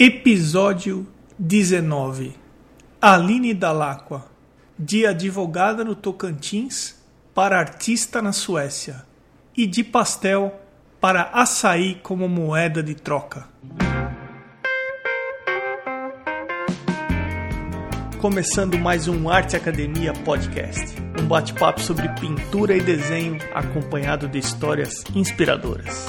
Episódio 19 Aline Dalacqua De advogada no Tocantins para artista na Suécia e de pastel para açaí como moeda de troca. Começando mais um Arte Academia Podcast, um bate-papo sobre pintura e desenho acompanhado de histórias inspiradoras.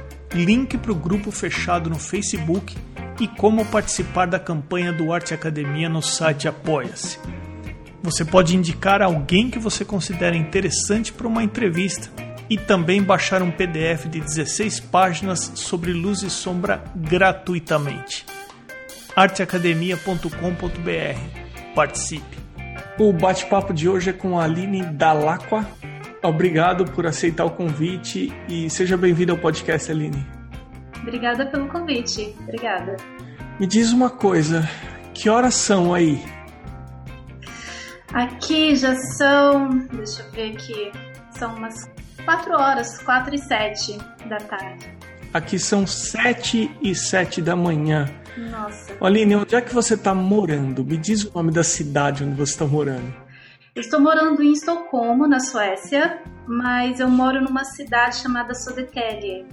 link para o grupo fechado no Facebook e como participar da campanha do Arte Academia no site Apoia-se. Você pode indicar alguém que você considera interessante para uma entrevista e também baixar um PDF de 16 páginas sobre luz e sombra gratuitamente. arteacademia.com.br. Participe. O bate-papo de hoje é com a Aline Dalacqua, Obrigado por aceitar o convite e seja bem-vindo ao podcast, Aline. Obrigada pelo convite. Obrigada. Me diz uma coisa, que horas são aí? Aqui já são, deixa eu ver aqui, são umas 4 horas, 4 e 7 da tarde. Aqui são 7 e 7 da manhã. Nossa. Aline, onde é que você está morando? Me diz o nome da cidade onde você está morando. Estou morando em Estocolmo, na Suécia, mas eu moro numa cidade chamada Södertälje.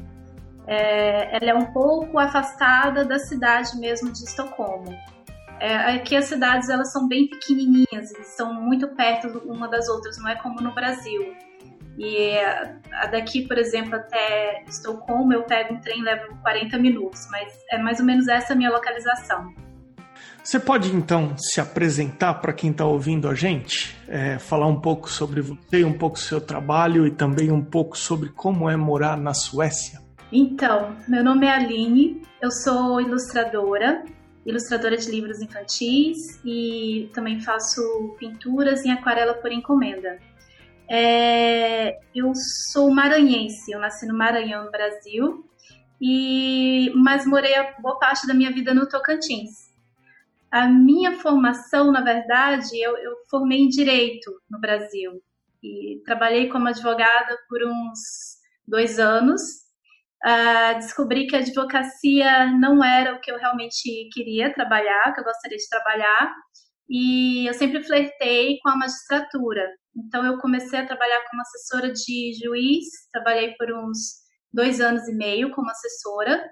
É, ela é um pouco afastada da cidade mesmo de Estocolmo. É, aqui as cidades elas são bem pequenininhas, são muito perto uma das outras, não é como no Brasil. E daqui, por exemplo, até Estocolmo, eu pego um trem levo 40 minutos, mas é mais ou menos essa a minha localização. Você pode então se apresentar para quem está ouvindo a gente, é, falar um pouco sobre você, um pouco do seu trabalho e também um pouco sobre como é morar na Suécia? Então, meu nome é Aline, eu sou ilustradora, ilustradora de livros infantis e também faço pinturas em aquarela por encomenda. É, eu sou maranhense, eu nasci no Maranhão, no Brasil, e mas morei a boa parte da minha vida no Tocantins. A minha formação, na verdade, eu, eu formei em direito no Brasil e trabalhei como advogada por uns dois anos. Uh, descobri que a advocacia não era o que eu realmente queria trabalhar, que eu gostaria de trabalhar, e eu sempre flertei com a magistratura. Então, eu comecei a trabalhar como assessora de juiz, trabalhei por uns dois anos e meio como assessora,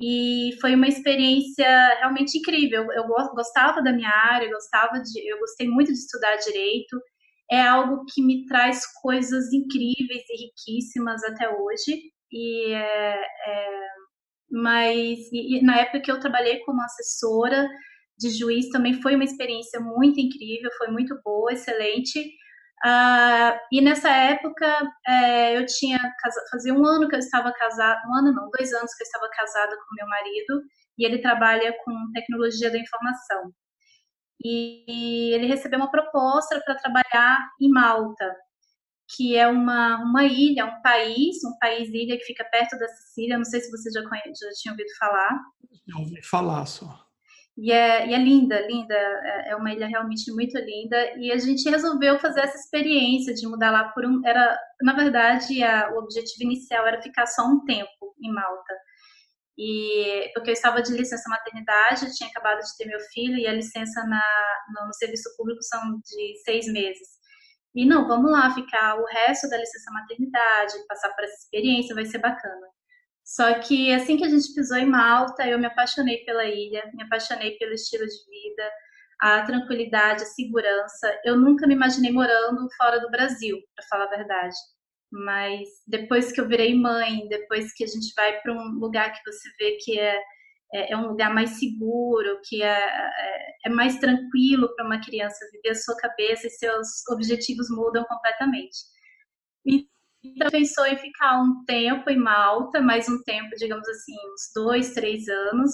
e foi uma experiência realmente incrível. Eu gostava da minha área, gostava de, eu gostei muito de estudar direito. É algo que me traz coisas incríveis e riquíssimas até hoje. E é, é, mas e, e na época que eu trabalhei como assessora de juiz também foi uma experiência muito incrível, foi muito boa, excelente. Uh, e nessa época é, eu tinha fazia um ano que eu estava casada, um ano não, dois anos que eu estava casada com meu marido e ele trabalha com tecnologia da informação. E, e ele recebeu uma proposta para trabalhar em Malta, que é uma, uma ilha, um país, um país-ilha que fica perto da Sicília. Não sei se você já, conhece, já tinha ouvido falar. Já ouvi falar só. E é, e é linda, linda, é, é uma ilha realmente muito linda. E a gente resolveu fazer essa experiência de mudar lá por um. Era, na verdade, a, o objetivo inicial era ficar só um tempo em Malta. E porque eu estava de licença maternidade, tinha acabado de ter meu filho e a licença na, no, no serviço público são de seis meses. E não, vamos lá ficar o resto da licença maternidade, passar por essa experiência, vai ser bacana. Só que assim que a gente pisou em Malta, eu me apaixonei pela ilha, me apaixonei pelo estilo de vida, a tranquilidade, a segurança. Eu nunca me imaginei morando fora do Brasil, para falar a verdade. Mas depois que eu virei mãe, depois que a gente vai para um lugar que você vê que é, é, é um lugar mais seguro, que é, é, é mais tranquilo para uma criança viver a sua cabeça e seus objetivos mudam completamente. Então, pensou em ficar um tempo em Malta, mais um tempo, digamos assim, uns dois, três anos.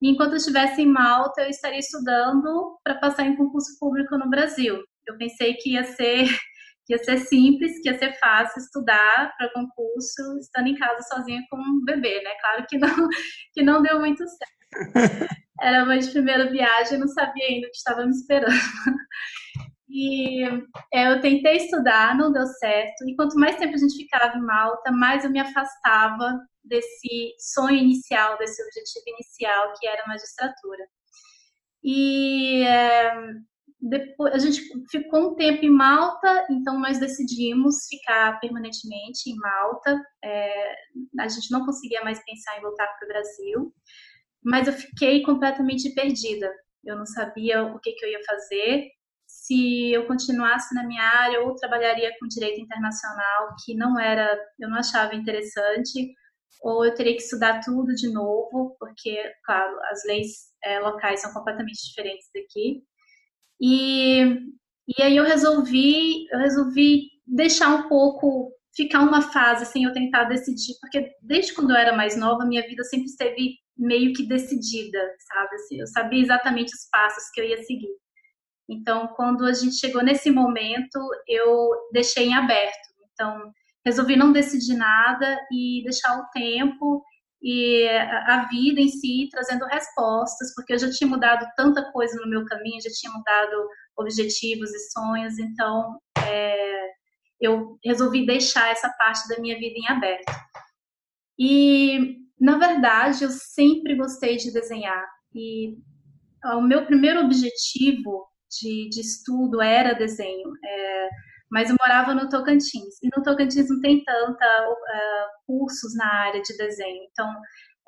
E enquanto eu estivesse em Malta, eu estaria estudando para passar em concurso público no Brasil. Eu pensei que ia ser que ia ser simples, que ia ser fácil estudar para concurso estando em casa sozinha com um bebê, né? Claro que não, que não deu muito certo. Era uma de primeira viagem, não sabia ainda o que estava me esperando. E é, eu tentei estudar, não deu certo. E quanto mais tempo a gente ficava em Malta, mais eu me afastava desse sonho inicial, desse objetivo inicial, que era a magistratura. E é, depois a gente ficou um tempo em Malta, então nós decidimos ficar permanentemente em Malta. É, a gente não conseguia mais pensar em voltar para o Brasil, mas eu fiquei completamente perdida. Eu não sabia o que, que eu ia fazer se eu continuasse na minha área ou trabalharia com direito internacional, que não era, eu não achava interessante, ou eu teria que estudar tudo de novo, porque, claro, as leis é, locais são completamente diferentes daqui. E, e aí eu resolvi, eu resolvi deixar um pouco, ficar uma fase sem eu tentar decidir, porque desde quando eu era mais nova, minha vida sempre esteve meio que decidida, sabe? Assim, eu sabia exatamente os passos que eu ia seguir. Então, quando a gente chegou nesse momento, eu deixei em aberto. Então, resolvi não decidir nada e deixar o tempo e a vida em si trazendo respostas, porque eu já tinha mudado tanta coisa no meu caminho, já tinha mudado objetivos e sonhos, então é, eu resolvi deixar essa parte da minha vida em aberto. E, na verdade, eu sempre gostei de desenhar, e o meu primeiro objetivo de, de estudo era desenho, é, mas eu morava no Tocantins, e no Tocantins não tem tanta uh, cursos na área de desenho, então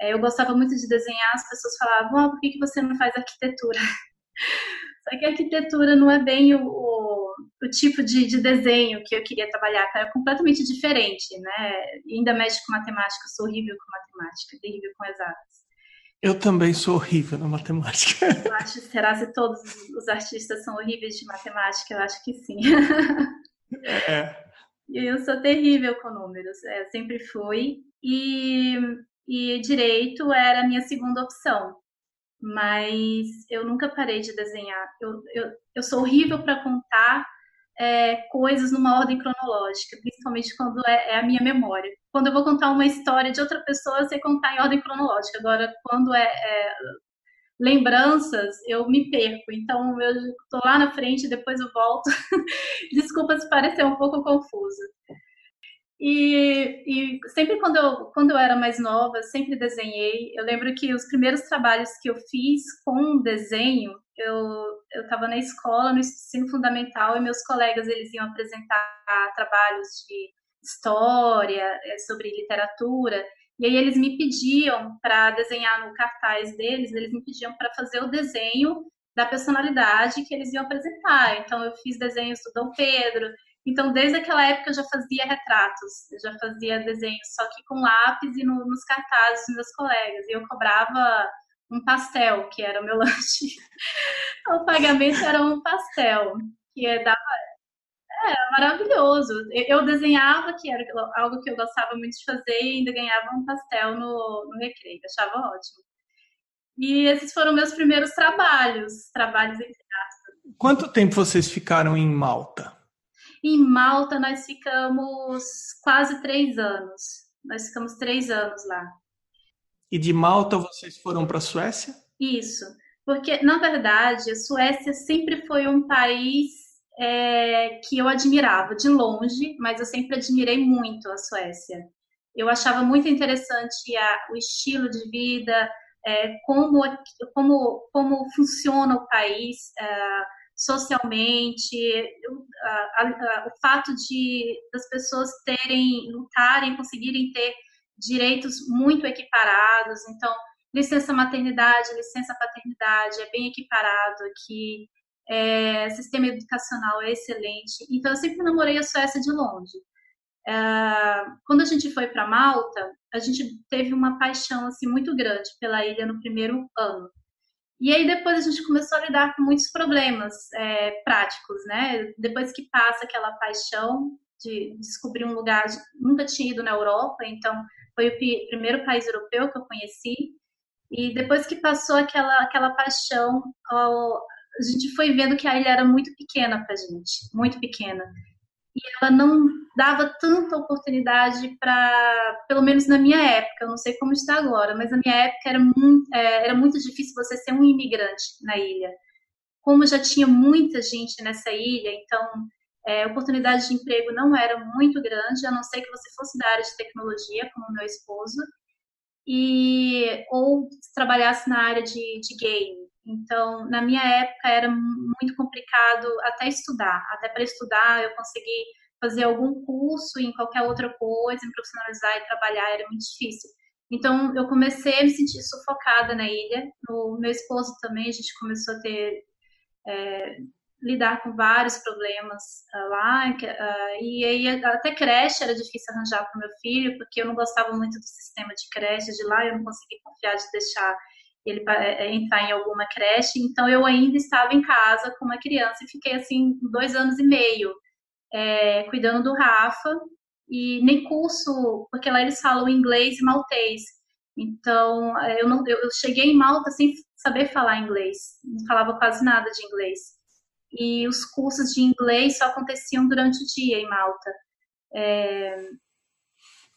é, eu gostava muito de desenhar, as pessoas falavam, oh, por que, que você não faz arquitetura? Só que a arquitetura não é bem o, o, o tipo de, de, desenho que eu queria trabalhar, era completamente diferente, né? E ainda mexe com matemática, sou horrível com matemática, terrível com exatas. Eu também sou horrível na matemática. Eu acho, será se todos os artistas são horríveis de matemática? Eu acho que sim. É. Eu sou terrível com números, é, sempre fui. E, e direito era a minha segunda opção. Mas eu nunca parei de desenhar. Eu, eu, eu sou horrível para contar é, coisas numa ordem cronológica, principalmente quando é, é, a minha memória. Quando eu vou contar uma história de outra pessoa, eu sei contar em ordem cronológica. Agora, quando é, é lembranças, eu me perco. Então, eu estou lá na frente, depois eu volto. Desculpa se parecer um pouco confuso. E, e, sempre quando eu, quando eu era mais nova, sempre desenhei. Eu lembro que os primeiros trabalhos que eu fiz com desenho, eu estava na escola, no ensino fundamental, e meus colegas eles iam apresentar trabalhos de história, eh, sobre literatura, e aí eles me pediam para desenhar no cartaz deles, eles me pediam para fazer o desenho da personalidade que eles iam apresentar. Então eu fiz desenhos do Dom Pedro, então, desde aquela época eu já fazia retratos, eu já fazia desenhos, só que com lápis e no, nos cartazes dos meus colegas. E eu cobrava um pastel, que era o meu lanche. o pagamento era um pastel, que é, dava. É, maravilhoso. Eu desenhava, que era algo que eu gostava muito de fazer, e ainda ganhava um pastel no, no recreio. achava ótimo. E esses foram meus primeiros trabalhos, trabalhos entre aspas. Quanto tempo vocês ficaram em Malta? Em Malta, nós ficamos quase três anos. Nós ficamos três anos lá. E de Malta vocês foram para a Suécia? Isso, porque na verdade a Suécia sempre foi um país é, que eu admirava de longe, mas eu sempre admirei muito a Suécia. Eu achava muito interessante a, o estilo de vida, é, como, como, como funciona o país. É, socialmente, a, a, o fato de das pessoas terem, lutarem, conseguirem ter direitos muito equiparados. Então, licença maternidade, licença paternidade é bem equiparado aqui. É, sistema educacional é excelente. Então, eu sempre namorei a Suécia de longe. É, quando a gente foi para Malta, a gente teve uma paixão assim muito grande pela ilha no primeiro ano. E aí depois a gente começou a lidar com muitos problemas é, práticos, né? Depois que passa aquela paixão, de descobrir um lugar, nunca tinha ido na Europa, então foi o primeiro país europeu que eu conheci. E depois que passou aquela, aquela paixão, a gente foi vendo que a ilha era muito pequena para gente, muito pequena. E ela não dava tanta oportunidade para, pelo menos na minha época, eu não sei como está agora, mas na minha época era muito, é, era muito difícil você ser um imigrante na ilha. Como já tinha muita gente nessa ilha, então é, oportunidade de emprego não era muito grande, a não ser que você fosse da área de tecnologia, como meu esposo, e ou trabalhasse na área de, de game. Então, na minha época era muito complicado até estudar. Até para estudar eu consegui fazer algum curso em qualquer outra coisa, me profissionalizar e trabalhar era muito difícil. Então, eu comecei a me sentir sufocada na ilha. O meu esposo também, a gente começou a ter é, lidar com vários problemas uh, lá, uh, e aí até creche era difícil arranjar para o meu filho, porque eu não gostava muito do sistema de creche de lá, eu não conseguia confiar de deixar ele é, é, entrar em alguma creche, então eu ainda estava em casa com uma criança e fiquei assim dois anos e meio é, cuidando do Rafa, e nem curso, porque lá eles falam inglês e maltês, então eu, não, eu cheguei em Malta sem saber falar inglês, não falava quase nada de inglês e os cursos de inglês só aconteciam durante o dia em Malta. É,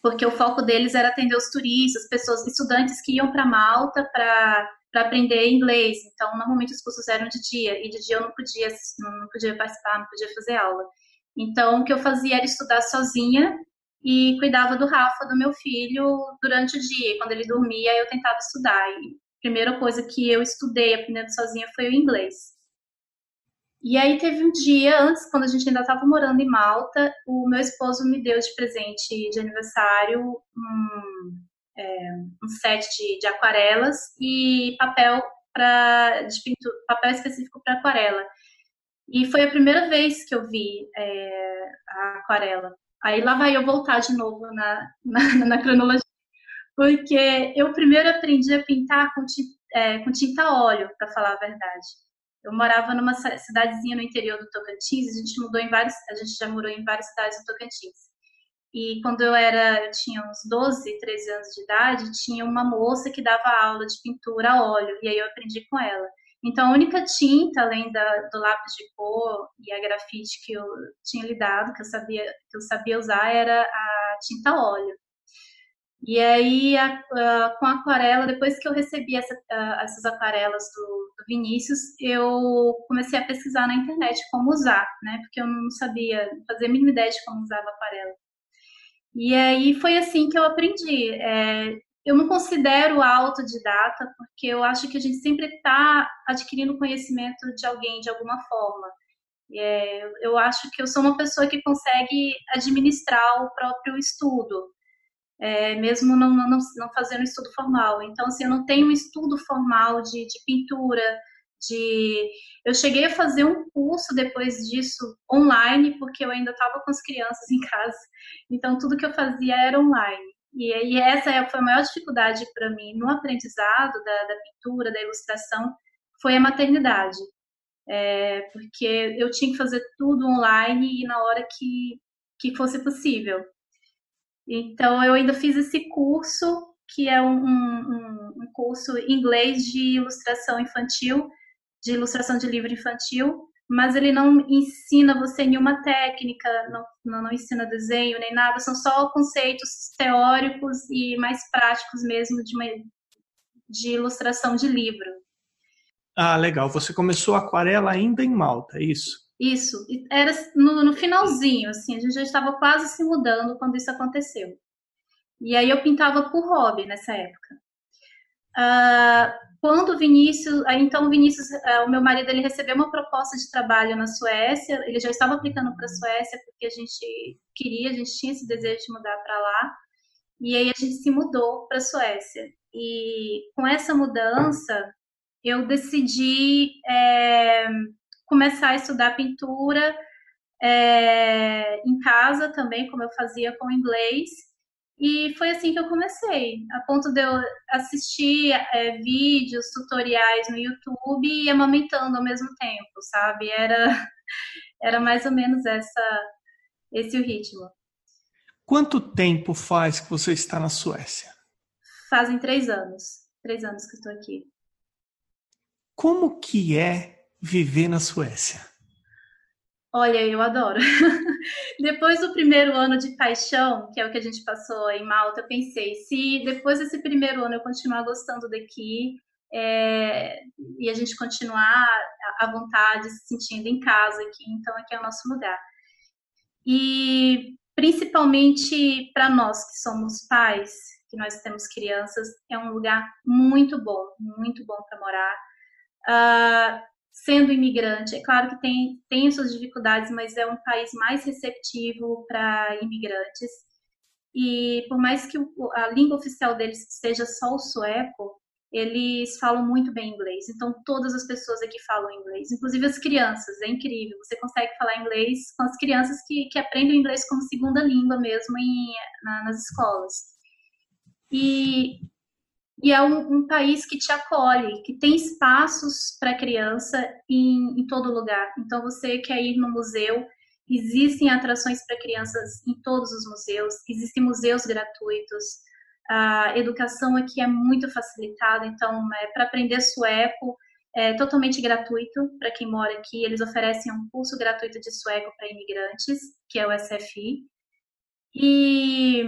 porque o foco deles era atender os turistas, pessoas, estudantes que iam para Malta para aprender inglês. Então, normalmente os cursos eram de dia, e de dia eu não podia, não podia participar, não podia fazer aula. Então, o que eu fazia era estudar sozinha e cuidava do Rafa, do meu filho, durante o dia. Quando ele dormia, eu tentava estudar. E a primeira coisa que eu estudei aprendendo sozinha foi o inglês. E aí teve um dia antes, quando a gente ainda estava morando em Malta, o meu esposo me deu de presente de aniversário um, é, um set de, de, aquarelas e papel para papel específico para aquarela. E foi a primeira vez que eu vi é, a aquarela. Aí lá vai eu voltar de novo na, na, na cronologia, porque eu primeiro aprendi a pintar com, é, com tinta óleo, para falar a verdade. Eu morava numa cidadezinha no interior do Tocantins, a gente mudou em vários, a gente já morou em várias cidades do Tocantins. E quando eu era, eu tinha uns 12, 13 anos de idade, tinha uma moça que dava aula de pintura a óleo, e aí eu aprendi com ela. Então, a única tinta, além da, do lápis de cor e a grafite que eu tinha lidado, que eu sabia, que eu sabia usar, era a tinta óleo. E aí, a, a, com a aquarela, depois que eu recebi essa, a, essas aquarelas do, do, Vinícius, eu comecei a pesquisar na internet como usar, né? Porque eu não sabia, fazer a mínima ideia de como usava aquarela. E aí foi assim que eu aprendi. É, eu não considero autodidata, porque eu acho que a gente sempre está adquirindo conhecimento de alguém de alguma forma. É, eu acho que eu sou uma pessoa que consegue administrar o próprio estudo é, mesmo não, não, não fazendo estudo formal. Então, assim, eu não tenho um estudo formal de, de pintura, de... Eu cheguei a fazer um curso depois disso online, porque eu ainda estava com as crianças em casa, então tudo que eu fazia era online. E, e essa é, foi a maior dificuldade para mim no aprendizado da, da, pintura, da ilustração, foi a maternidade. É, porque eu tinha que fazer tudo online e na hora que, que fosse possível. Então, eu ainda fiz esse curso, que é um, um, um curso em inglês de ilustração infantil, de ilustração de livro infantil, mas ele não ensina você nenhuma técnica, não, não, não, ensina desenho nem nada, são só conceitos teóricos e mais práticos mesmo de, uma, de ilustração de livro. Ah, legal. Você começou aquarela ainda em Malta, é isso? Isso, era no, no, finalzinho, assim, a gente já estava quase se mudando quando isso aconteceu. E aí eu pintava por hobby nessa época. Uh, quando o Vinícius, então o Vinícius, uh, o meu marido, ele recebeu uma proposta de trabalho na Suécia, ele já estava aplicando para a Suécia porque a gente queria, a gente tinha esse desejo de mudar para lá, e aí a gente se mudou para a Suécia. E com essa mudança, eu decidi é, começar a estudar pintura é, em casa também, como eu fazia com inglês. E foi assim que eu comecei, a ponto de eu assistir é, vídeos, tutoriais no YouTube e amamentando ao mesmo tempo, sabe? Era, era mais ou menos essa, esse o ritmo. Quanto tempo faz que você está na Suécia? Fazem três anos. Três anos que estou aqui. Como que é viver na Suécia? Olha, eu adoro. depois do primeiro ano de paixão, que é o que a gente passou em Malta, eu pensei, se depois desse primeiro ano eu continuar gostando daqui é, e a gente continuar à vontade, se sentindo em casa aqui, então aqui é o nosso lugar. E principalmente para nós que somos pais, que nós temos crianças, é um lugar muito bom, muito bom para morar. Uh, sendo imigrante, é claro que tem, tem suas dificuldades, mas é um país mais receptivo para imigrantes. E por mais que a língua oficial deles seja só o sueco, eles falam muito bem inglês. Então, todas as pessoas aqui falam inglês, inclusive as crianças. É incrível. Você consegue falar inglês com as crianças que, que aprendem inglês como segunda língua mesmo em, na, nas escolas. E e é um, um, país que te acolhe, que tem espaços para criança em, em, todo lugar. Então, você quer ir no museu, existem atrações para crianças em todos os museus, existem museus gratuitos, a educação aqui é muito facilitada, então, é, para aprender sueco, é totalmente gratuito para quem mora aqui. Eles oferecem um curso gratuito de sueco para imigrantes, que é o SFI. E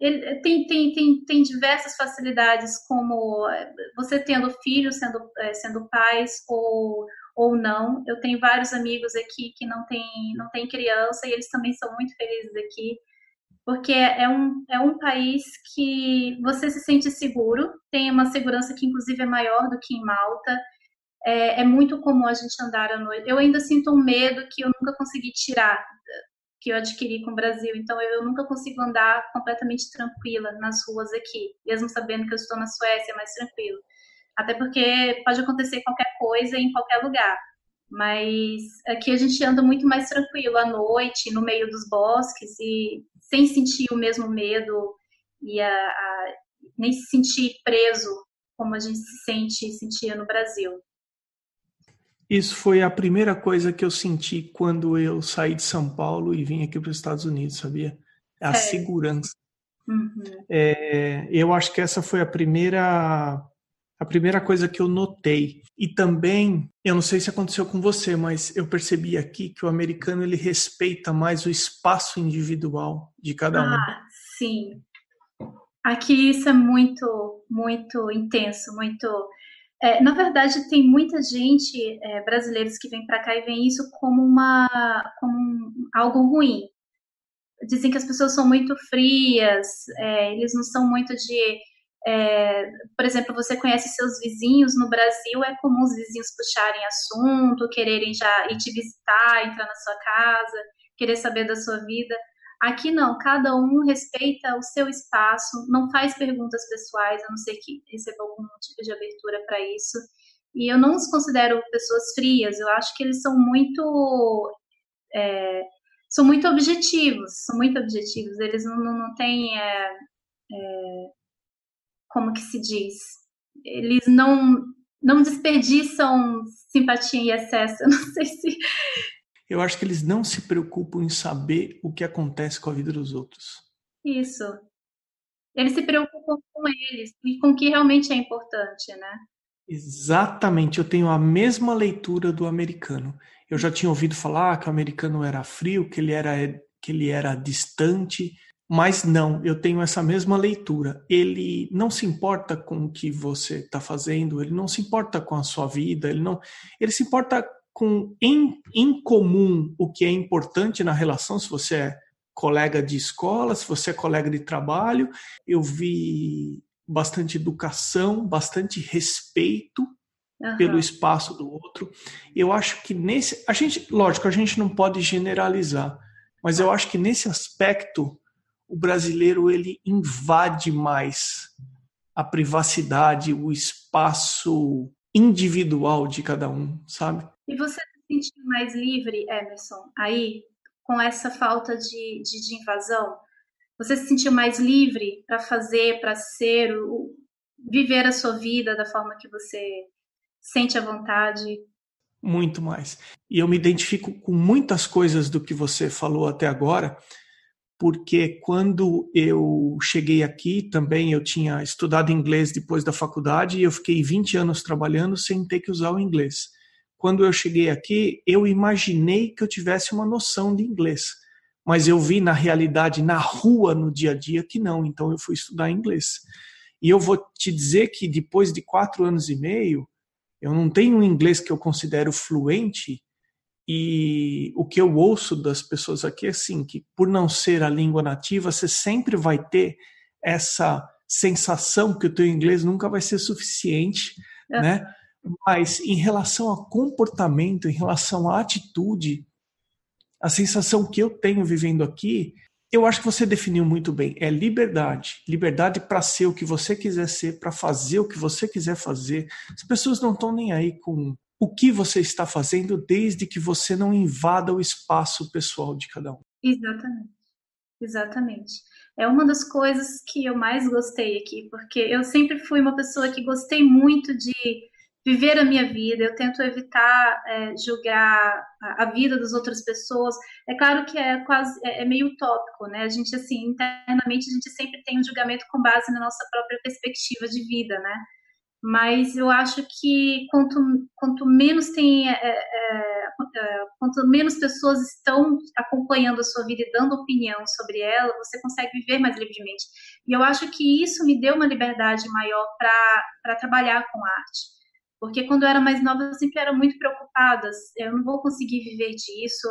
ele tem, tem, tem, tem diversas facilidades, como eh, você tendo filhos, sendo, eh, sendo pais ou, ou não. Eu tenho vários amigos aqui que não têm não tem criança e eles também são muito felizes aqui, porque é um, é um país que você se sente seguro, tem uma segurança que inclusive é maior do que em Malta. É, é muito comum a gente andar à noite. Eu ainda sinto um medo que eu nunca consegui tirar que eu adquiri com o Brasil. Então eu nunca consigo andar completamente tranquila nas ruas aqui, mesmo sabendo que eu estou na Suécia, é mais tranquilo. Até porque pode acontecer qualquer coisa em qualquer lugar. Mas aqui a gente anda muito mais tranquilo à noite, no meio dos bosques e sem sentir o mesmo medo e a, a, nem se sentir preso como a gente se sente sentia no Brasil. Isso foi a primeira coisa que eu senti quando eu saí de São Paulo e vim aqui para os Estados Unidos, sabia? A é. segurança. Uhum. É, eu acho que essa foi a primeira a primeira coisa que eu notei. E também, eu não sei se aconteceu com você, mas eu percebi aqui que o americano ele respeita mais o espaço individual de cada um. Ah, sim. Aqui isso é muito, muito intenso, muito é, na verdade, tem muita gente, é, brasileiros, que vem para cá e veem isso como, uma, como algo ruim. Dizem que as pessoas são muito frias, é, eles não são muito de. É, por exemplo, você conhece seus vizinhos no Brasil, é comum os vizinhos puxarem assunto, quererem já ir te visitar, entrar na sua casa, querer saber da sua vida. Aqui não, cada um respeita o seu espaço, não faz perguntas pessoais, a não ser que receba algum tipo de abertura para isso. E eu não os considero pessoas frias, eu acho que eles são muito. É, são muito objetivos, são muito objetivos, eles não, não, não têm. É, é, como que se diz? Eles não, não desperdiçam simpatia em excesso, eu não sei se eu acho que eles não se preocupam em saber o que acontece com a vida dos outros. Isso. Eles se preocupam com eles e com o que realmente é importante, né? Exatamente, eu tenho a mesma leitura do americano. Eu já tinha ouvido falar que o americano era frio, que ele era, que ele era distante, mas não, eu tenho essa mesma leitura. Ele não se importa com o que você está fazendo, ele não se importa com a sua vida, ele não, ele se importa com em, em comum o que é importante na relação, se você é colega de escola, se você é colega de trabalho. Eu vi bastante educação, bastante respeito uhum. pelo espaço do outro. Eu acho que nesse. A gente, lógico, a gente não pode generalizar, mas eu acho que nesse aspecto o brasileiro ele invade mais a privacidade, o espaço individual de cada um, sabe? E você se sentiu mais livre, Emerson, aí, com essa falta de, de, de invasão? Você se sentiu mais livre para fazer, para ser, o, viver a sua vida da forma que você sente à vontade? Muito mais. E eu me identifico com muitas coisas do que você falou até agora, porque quando eu cheguei aqui também eu tinha estudado inglês depois da faculdade e eu fiquei 20 anos trabalhando sem ter que usar o inglês. Quando eu cheguei aqui, eu imaginei que eu tivesse uma noção de inglês, mas eu vi na realidade, na rua, no dia a dia, que não, então eu fui estudar inglês. E eu vou te dizer que depois de quatro anos e meio, eu não tenho um inglês que eu considero fluente, e o que eu ouço das pessoas aqui é assim, que por não ser a língua nativa, você sempre vai ter essa sensação que o teu inglês nunca vai ser suficiente, é. né? Mas em relação a comportamento, em relação à atitude, a sensação que eu tenho vivendo aqui, eu acho que você definiu muito bem. É liberdade. Liberdade para ser o que você quiser ser, para fazer o que você quiser fazer. As pessoas não estão nem aí com o que você está fazendo desde que você não invada o espaço pessoal de cada um. Exatamente. Exatamente. É uma das coisas que eu mais gostei aqui, porque eu sempre fui uma pessoa que gostei muito de viver a minha vida, eu tento evitar é, julgar a, vida das outras pessoas. É claro que é quase é, é, meio utópico, né? A gente assim internamente a gente sempre tem um julgamento com base na nossa própria perspectiva de vida, né? mas eu acho que quanto, quanto menos tem é, é, é, quanto menos pessoas estão acompanhando a sua vida e dando opinião sobre ela, você consegue viver mais livremente. E eu acho que isso me deu uma liberdade maior para trabalhar com arte. Porque quando eu era mais nova, eu sempre era muito preocupada. Eu não vou conseguir viver disso.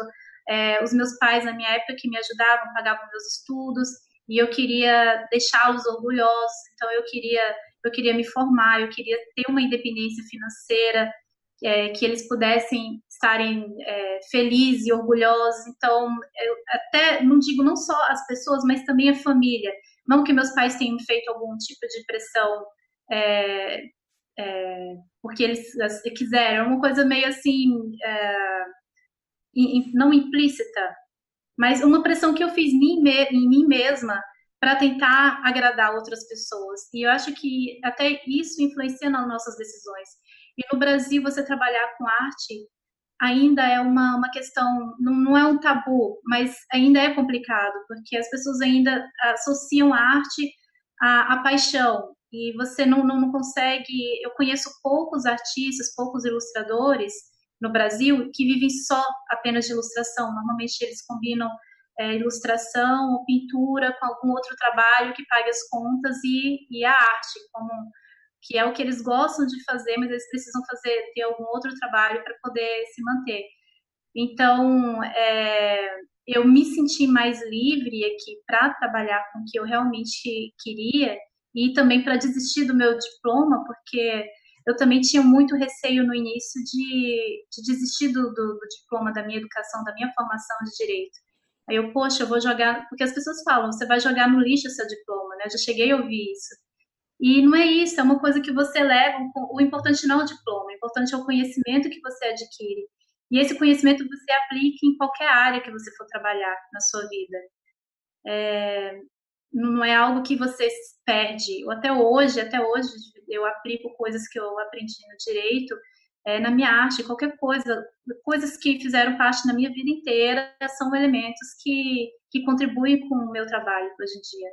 É, os meus pais, na minha época, que me ajudavam, pagavam meus estudos. E eu queria deixá-los orgulhosos. Então, eu queria eu queria me formar, eu queria ter uma independência financeira, é, que eles pudessem estarem é, felizes e orgulhosos. Então, eu até não digo não só as pessoas, mas também a família. Não que meus pais tenham feito algum tipo de pressão é, é porque eles quiseram, é uma coisa meio assim, é, não implícita, mas uma pressão que eu fiz em mim mesma para tentar agradar outras pessoas. E eu acho que até isso influencia nas nossas decisões. E no Brasil, você trabalhar com arte ainda é uma, uma questão, não, não é um tabu, mas ainda é complicado, porque as pessoas ainda associam a arte à, à paixão. E você não, não, não consegue. Eu conheço poucos artistas, poucos ilustradores no Brasil que vivem só apenas de ilustração. Normalmente eles combinam é, ilustração ou pintura com algum outro trabalho que pague as contas e, e a arte, como que é o que eles gostam de fazer, mas eles precisam fazer ter algum outro trabalho para poder se manter. Então, é, eu me senti mais livre aqui para trabalhar com o que eu realmente queria e também para desistir do meu diploma, porque eu também tinha muito receio no início de, de desistir do, do, do diploma da minha educação, da minha formação de direito. Aí eu, poxa, eu vou jogar, porque as pessoas falam, você vai jogar no lixo o seu diploma, né? Eu já cheguei a ouvir isso. E não é isso, é uma coisa que você leva, o importante não é o diploma, o importante é o conhecimento que você adquire. E esse conhecimento você aplica em qualquer área que você for trabalhar na sua vida. É, não é algo que você perde. Até hoje, até hoje eu aplico coisas que eu aprendi no direito é, na minha arte, qualquer coisa, coisas que fizeram parte da minha vida inteira, são elementos que, que contribuem com o meu trabalho hoje em dia.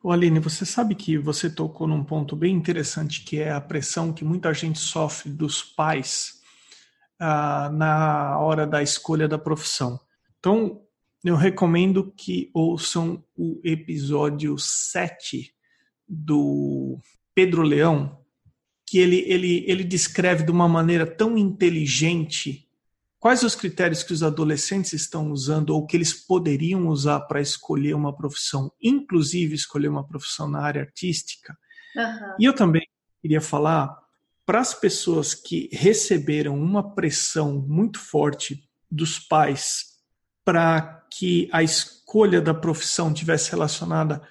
O Aline, você sabe que você tocou num ponto bem interessante, que é a pressão que muita gente sofre dos pais ah, na hora da escolha da profissão. Então, eu recomendo que ouçam o episódio 7 do Pedro Leão, que ele, ele, ele descreve de uma maneira tão inteligente quais os critérios que os adolescentes estão usando ou que eles poderiam usar para escolher uma profissão, inclusive escolher uma profissão na área artística. Uhum. E eu também queria falar para as pessoas que receberam uma pressão muito forte dos pais para que a escolha da profissão tivesse relacionada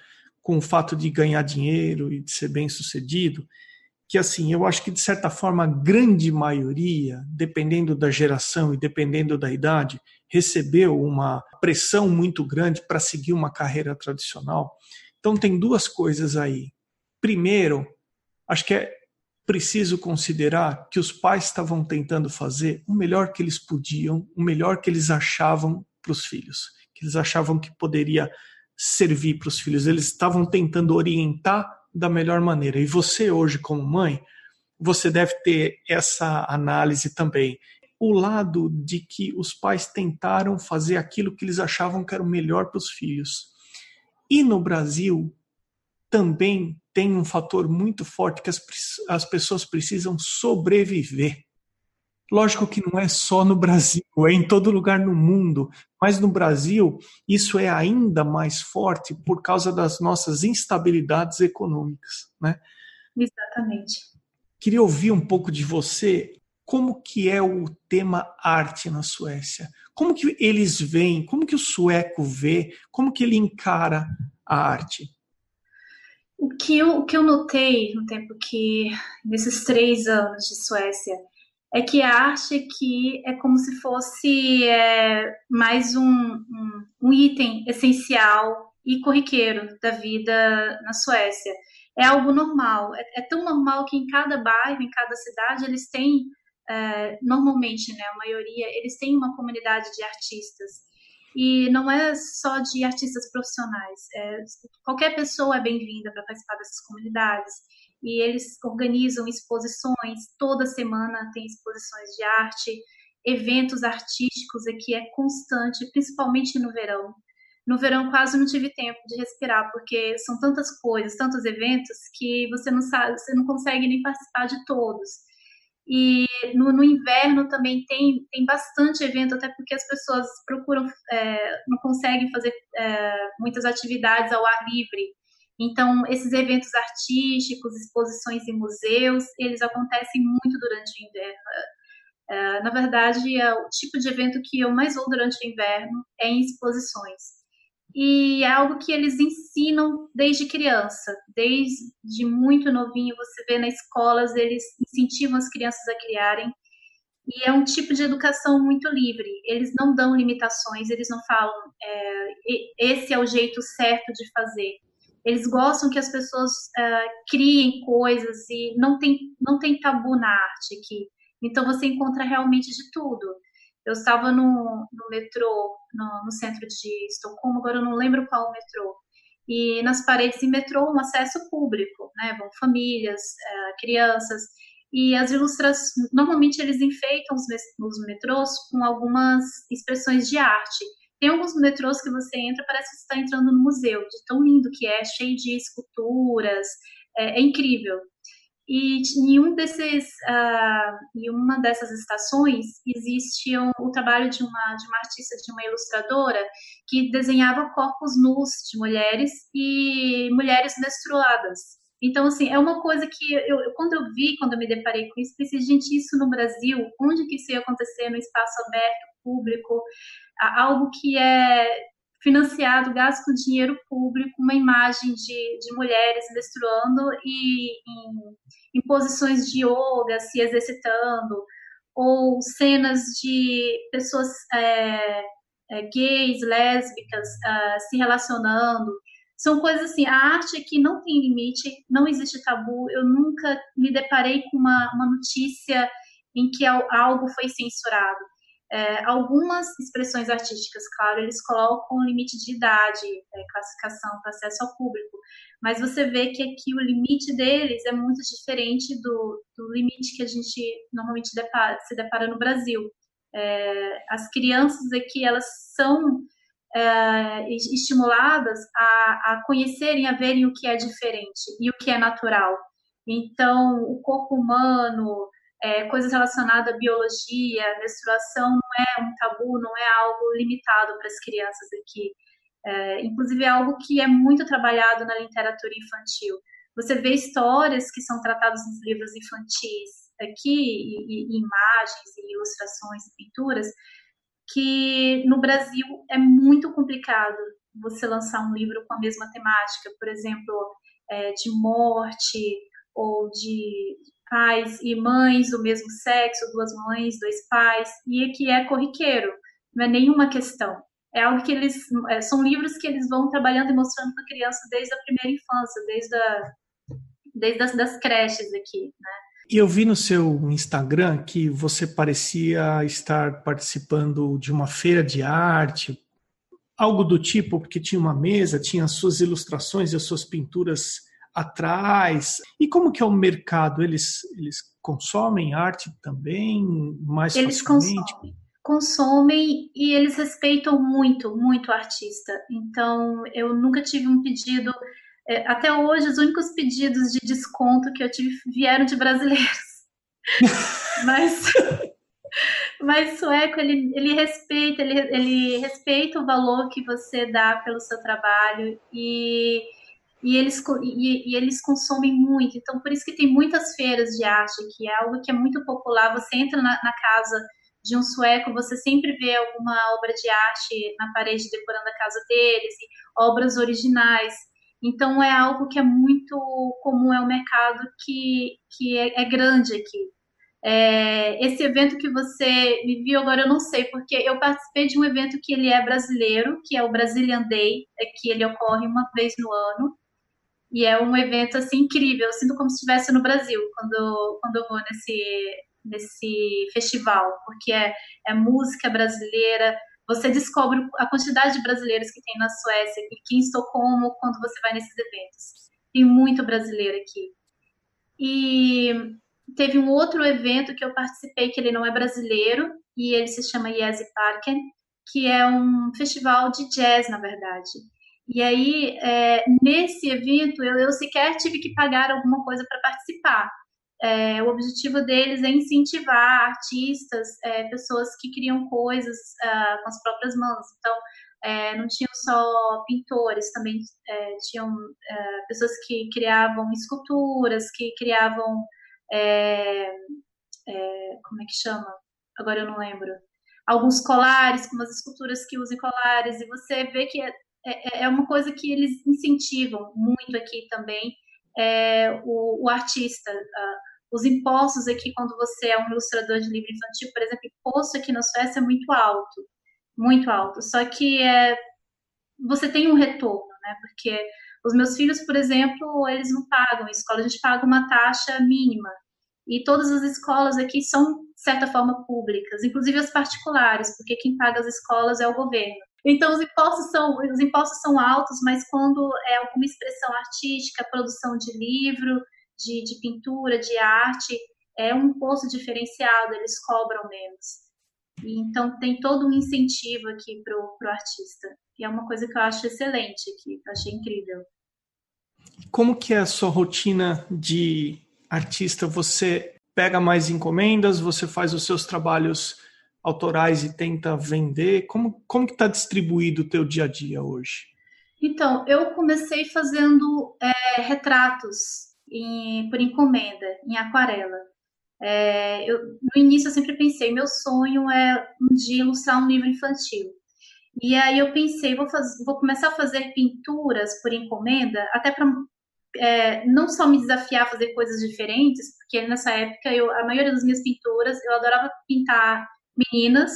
com o fato de ganhar dinheiro e de ser bem sucedido, que assim, eu acho que de certa forma a grande maioria, dependendo da geração e dependendo da idade, recebeu uma pressão muito grande para seguir uma carreira tradicional. Então tem duas coisas aí. Primeiro, acho que é preciso considerar que os pais estavam tentando fazer o melhor que eles podiam, o melhor que eles achavam para os filhos, que eles achavam que poderia servir para os filhos. Eles estavam tentando orientar da melhor maneira. E você hoje como mãe, você deve ter essa análise também. O lado de que os pais tentaram fazer aquilo que eles achavam que era o melhor para os filhos. E no Brasil também tem um fator muito forte que as, as pessoas precisam sobreviver. Lógico que não é só no Brasil, é em todo lugar no mundo, mas no Brasil isso é ainda mais forte por causa das nossas instabilidades econômicas, né? Exatamente. Queria ouvir um pouco de você, como que é o tema arte na Suécia? Como que eles veem, como que o sueco vê, como que ele encara a arte? O que eu, o que eu notei no tempo que, nesses três anos de Suécia, é que a arte aqui é como se fosse é, mais um, um, um, item essencial e corriqueiro da vida na Suécia. É algo normal, é, é tão normal que em cada bairro, em cada cidade, eles têm, é, normalmente, né, a maioria, eles têm uma comunidade de artistas. E não é só de artistas profissionais, é, qualquer pessoa é bem-vinda para participar dessas comunidades e eles organizam exposições, toda semana tem exposições de arte, eventos artísticos aqui é constante, principalmente no verão. No verão quase não tive tempo de respirar, porque são tantas coisas, tantos eventos, que você não sabe, você não consegue nem participar de todos. E no, no inverno também tem, tem bastante evento, até porque as pessoas procuram, é, não conseguem fazer é, muitas atividades ao ar livre. Então, esses eventos artísticos, exposições em museus, eles acontecem muito durante o inverno. Uh, na verdade, é o tipo de evento que eu mais vou durante o inverno é em exposições. E é algo que eles ensinam desde criança, desde muito novinho. Você vê nas escolas, eles incentivam as crianças a criarem. E é um tipo de educação muito livre. Eles não dão limitações, eles não falam é, esse é o jeito certo de fazer eles gostam que as pessoas uh, criem coisas e não tem, não tem tabu na arte aqui. Então você encontra realmente de tudo. Eu estava no, no metrô, no, no, centro de Estocolmo, agora eu não lembro qual metrô. E nas paredes em metrô, um acesso público, né? Vão famílias, uh, crianças. E as ilustrações, normalmente eles enfeitam os, os metrôs com algumas expressões de arte. Tem alguns metrôs que você entra, parece que você está entrando no museu, de tão lindo que é, cheio de esculturas, é, é incrível. E em um desses, uh, em uma dessas estações existe um, o trabalho de uma de uma artista, de uma ilustradora que desenhava corpos nus de mulheres e mulheres menstruadas. Então, assim, é uma coisa que eu, quando eu vi, quando eu me deparei com isso, pensei, gente, isso no Brasil, onde que isso ia acontecer? No espaço aberto, público, algo que é financiado, gasto com dinheiro público, uma imagem de, de mulheres menstruando e em, em posições de yoga, se exercitando, ou cenas de pessoas é, é, gays, lésbicas uh, se relacionando. São coisas assim, a arte aqui não tem limite, não existe tabu. Eu nunca me deparei com uma, uma notícia em que algo foi censurado. É, algumas expressões artísticas, claro, eles colocam um limite de idade, é, classificação para acesso ao público, mas você vê que aqui o limite deles é muito diferente do, do limite que a gente normalmente depara, se depara no Brasil. É, as crianças aqui, elas são é, estimuladas a, a conhecerem, a verem o que é diferente e o que é natural. Então, o corpo humano, é, coisas relacionadas à biologia, menstruação não é um tabu, não é algo limitado para as crianças aqui. É, inclusive é algo que é muito trabalhado na literatura infantil. Você vê histórias que são tratadas nos livros infantis aqui, e, e imagens, e ilustrações, e pinturas, que no Brasil é muito complicado você lançar um livro com a mesma temática, por exemplo, é, de morte ou de pais e mães do mesmo sexo, duas mães, dois pais, e que é corriqueiro, não é nenhuma questão. É algo que eles é, são livros que eles vão trabalhando e mostrando para a criança desde a primeira infância, desde a, desde as das creches aqui, né? E eu vi no seu Instagram que você parecia estar participando de uma feira de arte, algo do tipo, porque tinha uma mesa, tinha as suas ilustrações e as suas pinturas atrás. E como que é o mercado? Eles, eles consomem arte também mais eles facilmente? Consomem, consomem e eles respeitam muito, muito o artista. Então, eu nunca tive um pedido é, até hoje, os únicos pedidos de desconto que eu tive vieram de brasileiros. mas, mas sueco, ele, ele respeita, ele, ele respeita o valor que você dá pelo seu trabalho e, e, eles, e, e eles consomem muito. Então, por isso que tem muitas feiras de arte, que é algo que é muito popular. Você entra na, na casa de um sueco, você sempre vê alguma obra de arte na parede decorando a casa deles, obras originais. Então é algo que é muito comum, é um mercado que, que é, é grande aqui. É, esse evento que você me viu agora eu não sei, porque eu participei de um evento que ele é brasileiro, que é o Brazilian Day, é que ele ocorre uma vez no ano, e é um evento assim incrível, eu sinto como se estivesse no Brasil quando, quando eu vou nesse, nesse festival, porque é, é música brasileira, você descobre a quantidade de brasileiros que tem na Suécia, aqui em Estocolmo, quando você vai nesses eventos. Tem muito brasileiro aqui. E teve um outro evento que eu participei, que ele não é brasileiro, e ele se chama Jazzy Parken, que é um festival de jazz, na verdade. E aí, é, nesse evento, eu, eu sequer tive que pagar alguma coisa para participar. É, o objetivo deles é incentivar artistas, é, pessoas que criam coisas uh, com as próprias mãos. Então, é, não tinham só pintores, também é, tinham é, pessoas que criavam esculturas, que criavam. Como é que chama? Agora eu não lembro. Alguns colares, como as esculturas que usam colares, e você vê que é, é uma coisa que eles incentivam muito aqui também. É, o, o, artista. Os impostos aqui, quando você é um ilustrador de livro infantil, por exemplo, imposto aqui na Suécia é muito alto, muito alto. Só que é, você tem um retorno, né? Porque os meus filhos, por exemplo, eles não pagam escola, a gente paga uma taxa mínima. E todas as escolas aqui são, de certa forma, públicas, inclusive as particulares, porque quem paga as escolas é o governo. Então, os impostos são, os impostos são altos, mas quando é alguma expressão artística, produção de livro, de, de pintura, de arte, é um posto diferenciado, eles cobram menos. E, então tem todo um incentivo aqui para o artista. E é uma coisa que eu acho excelente aqui, eu achei incrível. Como que é a sua rotina de artista? Você pega mais encomendas, você faz os seus trabalhos autorais e tenta vender? Como, como que está distribuído o teu dia a dia hoje? Então, eu comecei fazendo é, retratos em, por encomenda, em aquarela. É, eu, no início eu sempre pensei, meu sonho é um dia ilustrar um livro infantil. E aí eu pensei, vou, faz, vou começar a fazer pinturas por encomenda, até para é, não só me desafiar a fazer coisas diferentes, porque nessa época eu, a maioria das minhas pinturas eu adorava pintar meninas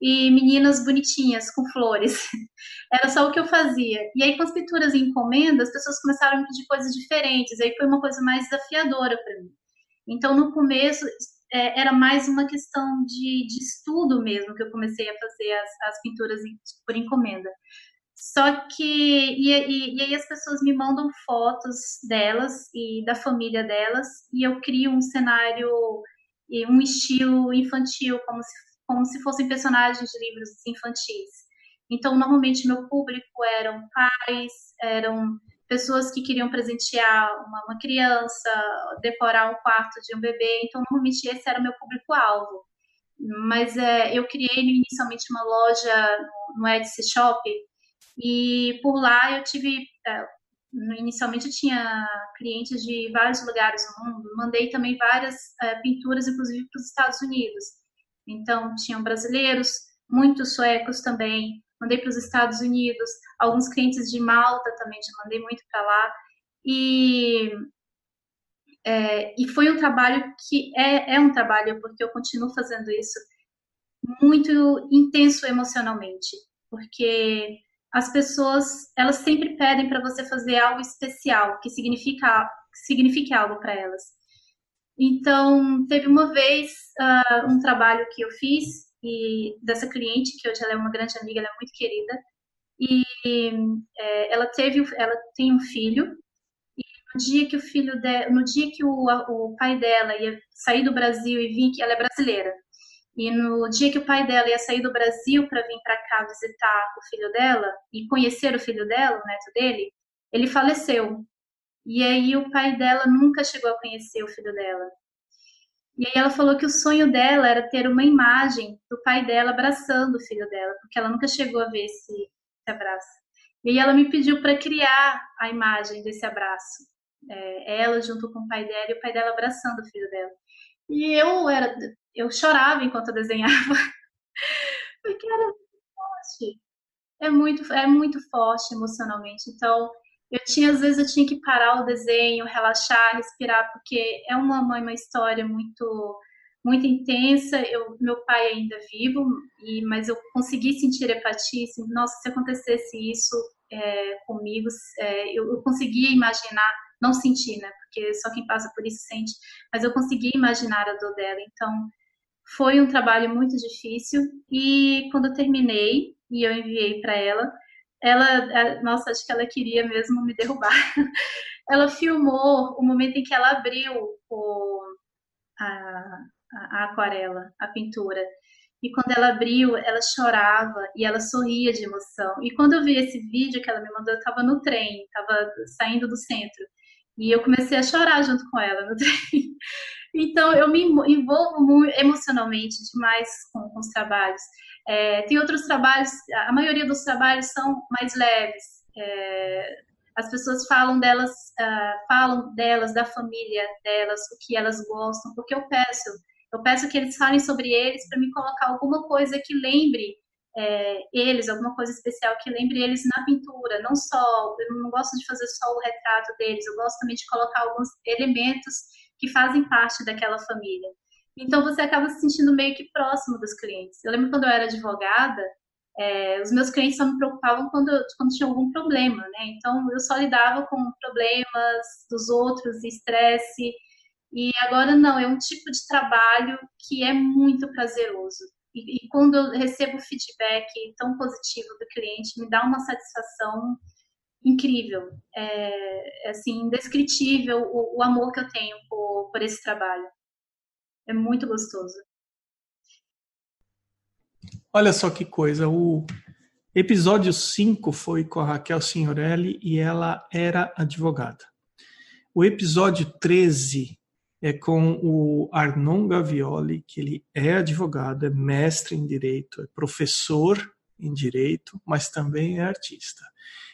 e meninas bonitinhas com flores. Era só o que eu fazia. E aí, com as pinturas em encomenda, as pessoas começaram a me pedir coisas diferentes. Aí foi uma coisa mais desafiadora para mim. Então, no começo, é, era mais uma questão de, de, estudo mesmo que eu comecei a fazer as, as pinturas por encomenda. Só que, e, e, e, aí as pessoas me mandam fotos delas e da família delas, e eu crio um cenário e um estilo infantil, como se como se fossem personagens de livros infantis. Então, normalmente, meu público eram pais, eram pessoas que queriam presentear uma, uma criança, decorar um quarto de um bebê. Então, normalmente, esse era o meu público-alvo. Mas é, eu criei inicialmente uma loja no, no Etsy Shop e por lá eu tive. É, inicialmente eu tinha clientes de vários lugares do mundo, mandei também várias é, pinturas, inclusive para os Estados Unidos. Então, tinham brasileiros, muitos suecos também. Mandei para os Estados Unidos, alguns clientes de Malta também, já mandei muito para lá. E, é, e foi um trabalho que é, é um trabalho, porque eu continuo fazendo isso, muito intenso emocionalmente, porque as pessoas elas sempre pedem para você fazer algo especial que significa que signifique algo para elas Então, teve uma vez uh, um trabalho que eu fiz e dessa cliente, que hoje ela é uma grande amiga, ela é muito querida, e é, ela teve, ela tem um filho, e no dia que o filho de, no dia que o, o pai dela ia sair do Brasil e vir, que ela é brasileira, e no dia que o pai dela ia sair do Brasil para vir para cá visitar o filho dela e conhecer o filho dela, o neto dele, ele faleceu. E aí o pai dela nunca chegou a conhecer o filho dela. E aí ela falou que o sonho dela era ter uma imagem do pai dela abraçando o filho dela, porque ela nunca chegou a ver esse, esse abraço. E aí ela me pediu para criar a imagem desse abraço. É, ela junto com o pai dela e o pai dela abraçando o filho dela. E eu era, eu chorava enquanto eu desenhava, porque era muito forte. É muito, é muito forte emocionalmente. Então, eu tinha, às vezes, eu tinha que parar o desenho, relaxar, respirar, porque é uma, uma história muito muito intensa. Eu, meu pai ainda é vivo, e, mas eu consegui sentir empatia. Assim, Nossa, se acontecesse isso é, comigo, é, eu, eu conseguia imaginar, não sentir, né? Porque só quem passa por isso sente. Mas eu conseguia imaginar a dor dela. Então, foi um trabalho muito difícil. E quando eu terminei e eu enviei para ela, ela, nossa, acho que ela queria mesmo me derrubar. ela filmou o momento em que ela abriu o, a, a, aquarela, a pintura. E quando ela abriu, ela chorava e ela sorria de emoção. E quando eu vi esse vídeo que ela me mandou, eu estava no trem, estava saindo do centro. E eu comecei a chorar junto com ela no trem. Então, eu me envolvo emocionalmente demais com, com os trabalhos. É, tem outros trabalhos, a maioria dos trabalhos são mais leves. É, as pessoas falam delas, uh, falam delas, da família delas, o que elas gostam, porque eu peço, eu peço que eles falem sobre eles para me colocar alguma coisa que lembre é, eles, alguma coisa especial que lembre eles na pintura, não só, eu não gosto de fazer só o retrato deles, eu gosto também de colocar alguns elementos que fazem parte daquela família. Então você acaba se sentindo meio que próximo dos clientes. Eu lembro quando eu era advogada, é, os meus clientes só me preocupavam quando, quando tinha algum problema, né? Então eu só lidava com problemas dos outros, estresse. E agora não, é um tipo de trabalho que é muito prazeroso. E, e quando eu recebo feedback tão positivo do cliente, me dá uma satisfação incrível, é, assim, indescritível o, o, amor que eu tenho por, por esse trabalho. É muito gostoso. Olha só que coisa, o episódio 5 foi com a Raquel Signorelli e ela era advogada. O episódio 13 é com o Arnon Gavioli, que ele é advogado, é mestre em direito, é professor em direito, mas também é artista.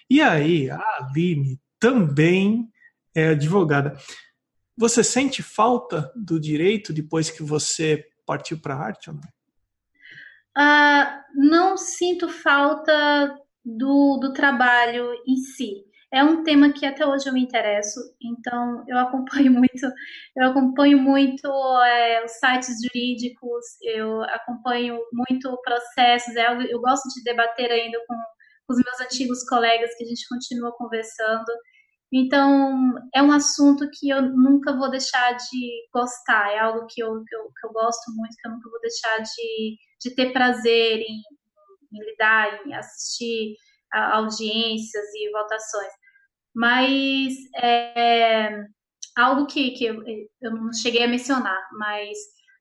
E aí, a Aline também é advogada. Você sente falta do direito depois que você partiu para a arte ou não? Uh, não sinto falta do, do trabalho em si. É um tema que até hoje eu me interesso, então eu acompanho muito, eu acompanho muito é, os sites jurídicos, eu acompanho muito processos, é, eu gosto de debater ainda com os meus antigos colegas que a gente continua conversando. Então, é um assunto que eu nunca vou deixar de gostar, é algo que eu, que eu, que eu gosto muito, que eu nunca vou deixar de, de ter prazer em, em lidar, em assistir audiências e votações. Mas é algo que, que eu, eu não cheguei a mencionar, mas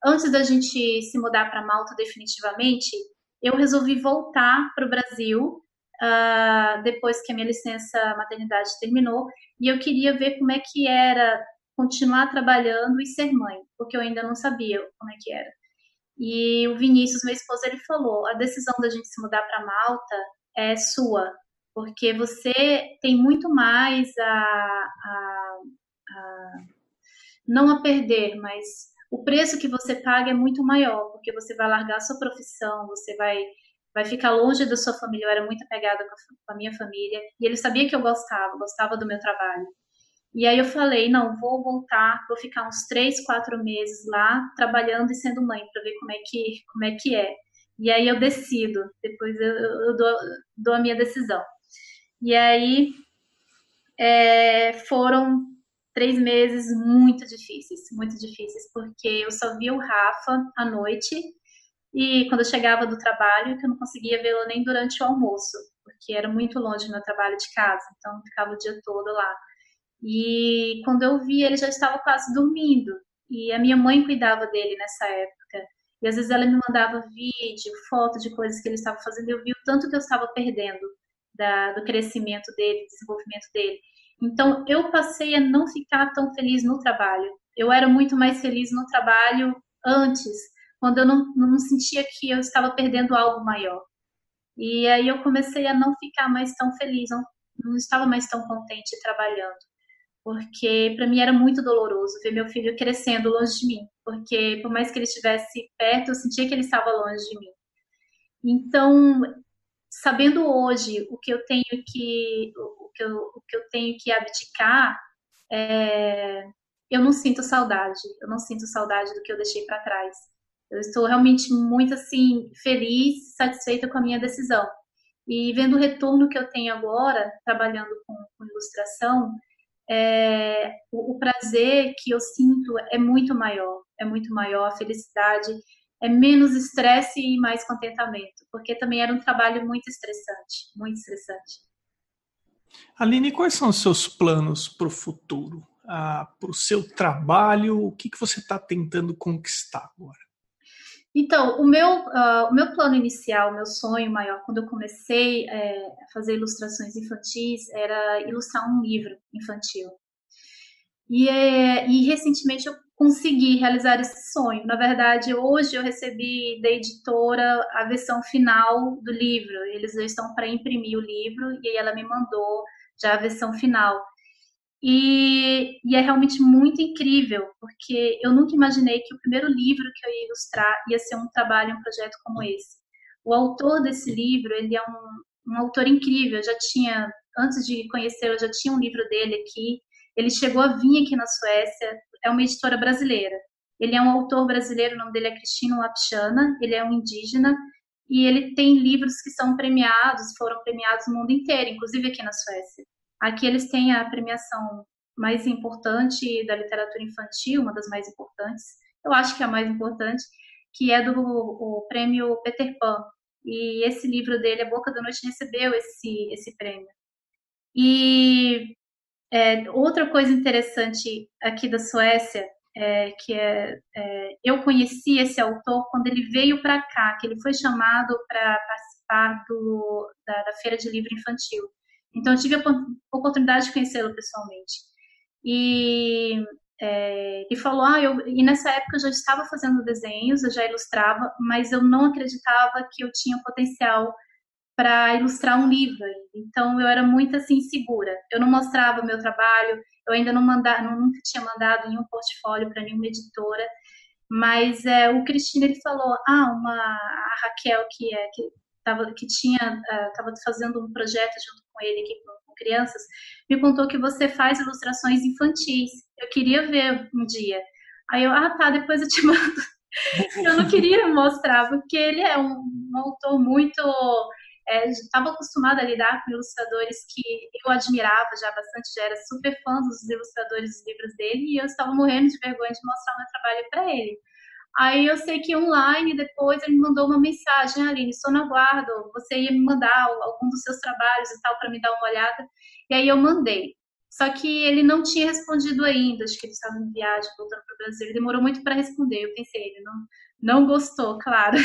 antes da gente se mudar para Malta definitivamente, eu resolvi voltar para o Brasil uh, depois que a minha licença maternidade terminou, e eu queria ver como é que era continuar trabalhando e ser mãe, porque eu ainda não sabia como é que era. E o Vinícius, meu esposo, ele falou: a decisão da gente se mudar para Malta é sua, porque você tem muito mais a, a, a, não a perder, mas o preço que você paga é muito maior, porque você vai largar a sua profissão, você vai vai ficar longe da sua família. Eu era muito apegada com a minha família e ele sabia que eu gostava, gostava do meu trabalho. E aí eu falei, não, vou voltar, vou ficar uns três, quatro meses lá trabalhando e sendo mãe para ver como é que como é que é. E aí eu decido, depois eu, eu dou, dou, a minha decisão. E aí é, foram três meses muito difíceis, muito difíceis, porque eu só via o Rafa à noite e quando eu chegava do trabalho, que eu não conseguia vê-lo nem durante o almoço, porque era muito longe meu trabalho de casa, então ficava o dia todo lá. E quando eu vi, ele já estava quase dormindo. E a minha mãe cuidava dele nessa época. E às vezes ela me mandava vídeo, foto de coisas que ele estava fazendo. Eu vi o tanto que eu estava perdendo da, do crescimento dele, desenvolvimento dele. Então eu passei a não ficar tão feliz no trabalho. Eu era muito mais feliz no trabalho antes, quando eu não, não sentia que eu estava perdendo algo maior. E aí eu comecei a não ficar mais tão feliz, não, não estava mais tão contente trabalhando porque para mim era muito doloroso ver meu filho crescendo longe de mim, porque por mais que ele estivesse perto, eu sentia que ele estava longe de mim. Então, sabendo hoje o que eu tenho que o que eu, o que eu tenho que abdicar, é, eu não sinto saudade, eu não sinto saudade do que eu deixei para trás. Eu estou realmente muito assim feliz, satisfeita com a minha decisão. E vendo o retorno que eu tenho agora, trabalhando com, com ilustração, é, o, o, prazer que eu sinto é muito maior, é muito maior, a felicidade é menos estresse e mais contentamento, porque também era um trabalho muito estressante, muito estressante. Aline, quais são os seus planos para o futuro? Ah, para o seu trabalho, o que, que você está tentando conquistar agora? Então, o meu, uh, o meu plano inicial, o meu sonho maior, quando eu comecei é, a fazer ilustrações infantis, era ilustrar um livro infantil. E, é, e recentemente eu consegui realizar esse sonho. Na verdade, hoje eu recebi da editora a versão final do livro. Eles estão para imprimir o livro e ela me mandou já a versão final. E, e, é realmente muito incrível, porque eu nunca imaginei que o primeiro livro que eu ia ilustrar ia ser um trabalho, um projeto como esse. O autor desse livro, ele é um, um autor incrível, eu já tinha, antes de conhecê-lo, eu já tinha um livro dele aqui, ele chegou a vir aqui na Suécia, é uma editora brasileira. Ele é um autor brasileiro, o nome dele é Cristino Lapchana, ele é um indígena, e ele tem livros que são premiados, foram premiados no mundo inteiro, inclusive aqui na Suécia. Aqui eles têm a premiação mais importante da literatura infantil, uma das mais importantes, eu acho que é a mais importante, que é do o prêmio Peter Pan. E esse livro dele, A Boca da Noite, recebeu esse, esse prêmio. E é, outra coisa interessante aqui da Suécia, é, que é, é, eu conheci esse autor quando ele veio para cá, que ele foi chamado para participar do, da, da Feira de Livro Infantil. Então, eu tive a oportunidade de conhecê-lo pessoalmente. E é, falou, ah, eu, e nessa época eu já estava fazendo desenhos, eu já ilustrava, mas eu não acreditava que eu tinha potencial para ilustrar um livro. Então eu era muito assim segura. Eu não mostrava meu trabalho, eu ainda não mandava, nunca tinha mandado nenhum portfólio para nenhuma editora. Mas é, o Cristina ele falou, ah, uma a Raquel que é que tava, que tinha estava uh, fazendo um projeto junto com ele aqui com, com, crianças, me contou que você faz ilustrações infantis. Eu queria ver um dia. Aí eu, ah, tá, depois eu te mando. eu não queria mostrar porque ele é um, um autor muito estava é, acostumada a lidar com ilustradores que eu admirava já bastante, já era super fã dos ilustradores dos livros dele e eu estava morrendo de vergonha de mostrar meu trabalho para ele. Aí eu sei que online, depois ele me mandou uma mensagem, Aline, estou no aguardo, você ia me mandar algum dos seus trabalhos e tal para me dar uma olhada. E aí eu mandei. Só que ele não tinha respondido ainda, acho que ele estava em viagem, voltando para o Brasil. Ele demorou muito para responder. Eu pensei, ele não, não gostou, claro.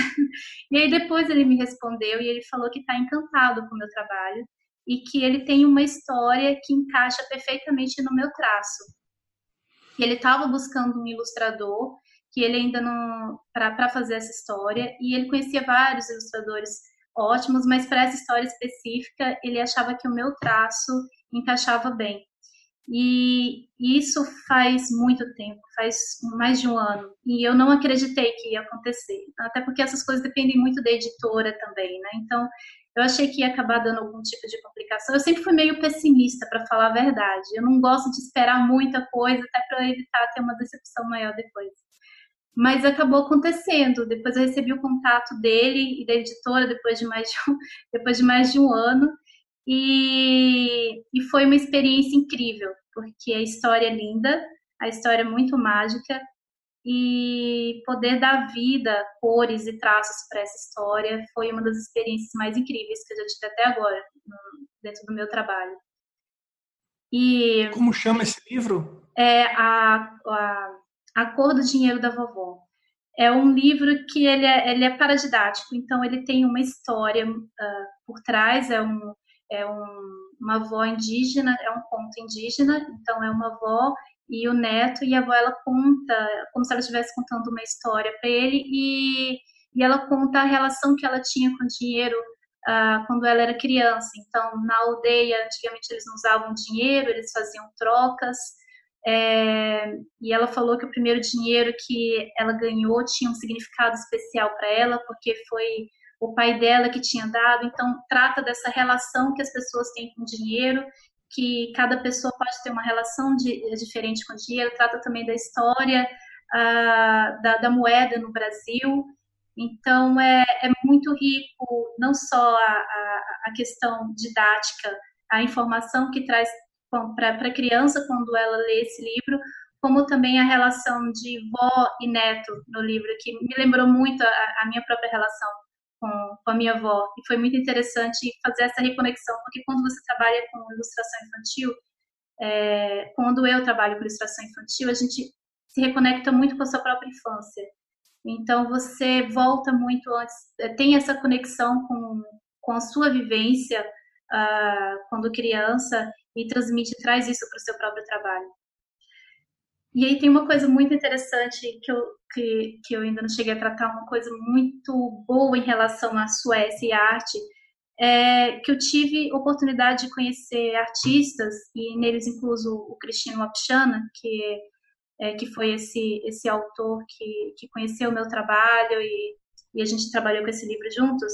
E aí depois ele me respondeu e ele falou que está encantado com o meu trabalho e que ele tem uma história que encaixa perfeitamente no meu traço. Ele estava buscando um ilustrador que ele ainda não para fazer essa história e ele conhecia vários ilustradores ótimos, mas para essa história específica ele achava que o meu traço encaixava bem. E isso faz muito tempo, faz mais de um ano. E eu não acreditei que ia acontecer. Até porque essas coisas dependem muito da editora também, né? Então, eu achei que ia acabar dando algum tipo de complicação. Eu sempre fui meio pessimista, para falar a verdade. Eu não gosto de esperar muita coisa, até para evitar ter uma decepção maior depois. Mas acabou acontecendo. Depois eu recebi o contato dele e da editora depois de mais de um, depois de mais de um ano. E, e foi uma experiência incrível, porque a história é linda, a história é muito mágica, e poder dar vida, cores e traços para essa história foi uma das experiências mais incríveis que eu já tive até agora dentro do meu trabalho. E como chama esse livro? É a, a, a cor do dinheiro da vovó. É um livro que ele é, ele é paradidático, então ele tem uma história uh, por trás, é, um, é um, uma avó indígena, é um conto indígena, então é uma avó e o neto e a avó ela conta como se ela estivesse contando uma história para ele e, e ela conta a relação que ela tinha com o dinheiro uh, quando ela era criança. Então, na aldeia, antigamente eles não usavam dinheiro, eles faziam trocas. É, e ela falou que o primeiro dinheiro que ela ganhou tinha um significado especial para ela, porque foi o pai dela que tinha dado. Então, trata dessa relação que as pessoas têm com o dinheiro que cada pessoa pode ter uma relação de, diferente com o dinheiro, trata também da história uh, da, da, moeda no Brasil. Então, é, é muito rico, não só a, a, a questão didática, a informação que traz para a criança quando ela lê esse livro, como também a relação de vó e neto no livro, que me lembrou muito a, a minha própria relação com, com a minha avó. E foi muito interessante fazer essa reconexão, porque quando você trabalha com ilustração infantil, é, quando eu trabalho com ilustração infantil, a gente se reconecta muito com a sua própria infância. Então você volta muito antes, é, tem essa conexão com, com a sua vivência uh, quando criança e transmite, traz isso para o seu próprio trabalho. E aí tem uma coisa muito interessante que eu, que, que eu ainda não cheguei a tratar, uma coisa muito boa em relação à Suécia e à arte, é que eu tive oportunidade de conhecer artistas, e neles incluso o Cristino Apchana, que, é, que foi esse, esse autor que, que conheceu o meu trabalho e, e a gente trabalhou com esse livro juntos.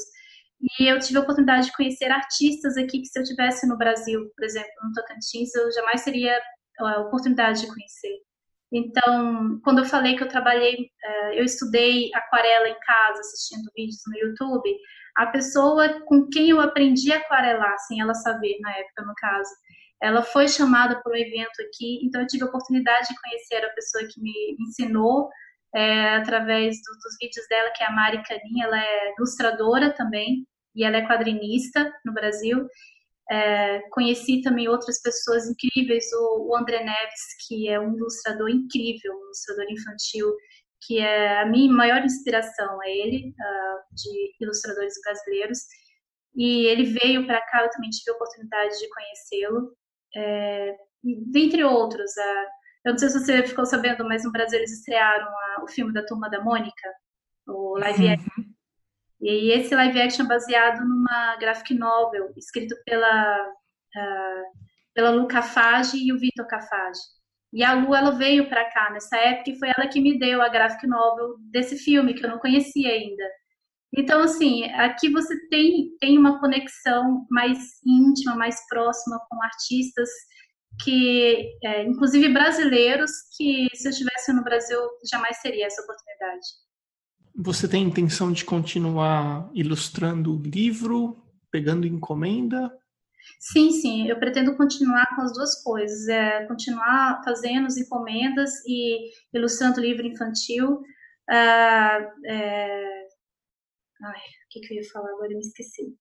E eu tive a oportunidade de conhecer artistas aqui que se eu tivesse no Brasil, por exemplo, no Tocantins, eu jamais teria a oportunidade de conhecer. Então, quando eu falei que eu trabalhei, é, eu estudei aquarela em casa, assistindo vídeos no YouTube, a pessoa com quem eu aprendi a aquarelar, sem ela saber, na época, no caso, ela foi chamada para um evento aqui, então eu tive a oportunidade de conhecer a pessoa que me ensinou é, através do, dos vídeos dela, que é a Mari Canin, ela é ilustradora também, e ela é quadrinista no Brasil, é, conheci também outras pessoas incríveis, o, o, André Neves, que é um ilustrador incrível, um ilustrador infantil, que é a minha maior inspiração, é ele, uh, de ilustradores brasileiros. E ele veio para cá, eu também tive a oportunidade de conhecê-lo, é, dentre outros. Uh, eu não sei se você ficou sabendo, mas no Brasil eles estrearam a, o filme da Turma da Mônica, o live action. E esse live action é baseado numa graphic novel escrito pela, uh, pela Lu Cafage e o Vitor Cafage. E a Lu, ela veio para cá nessa época e foi ela que me deu a graphic novel desse filme, que eu não conhecia ainda. Então, assim, aqui você tem, tem uma conexão mais íntima, mais próxima com artistas que, é, inclusive brasileiros, que se eu estivesse no Brasil jamais teria essa oportunidade. Você tem intenção de continuar ilustrando o livro, pegando encomenda? Sim, sim, eu pretendo continuar com as duas coisas, é, continuar fazendo as encomendas e ilustrando o livro infantil. Ah, é... Ai, o que, que eu ia falar agora? Eu me esqueci.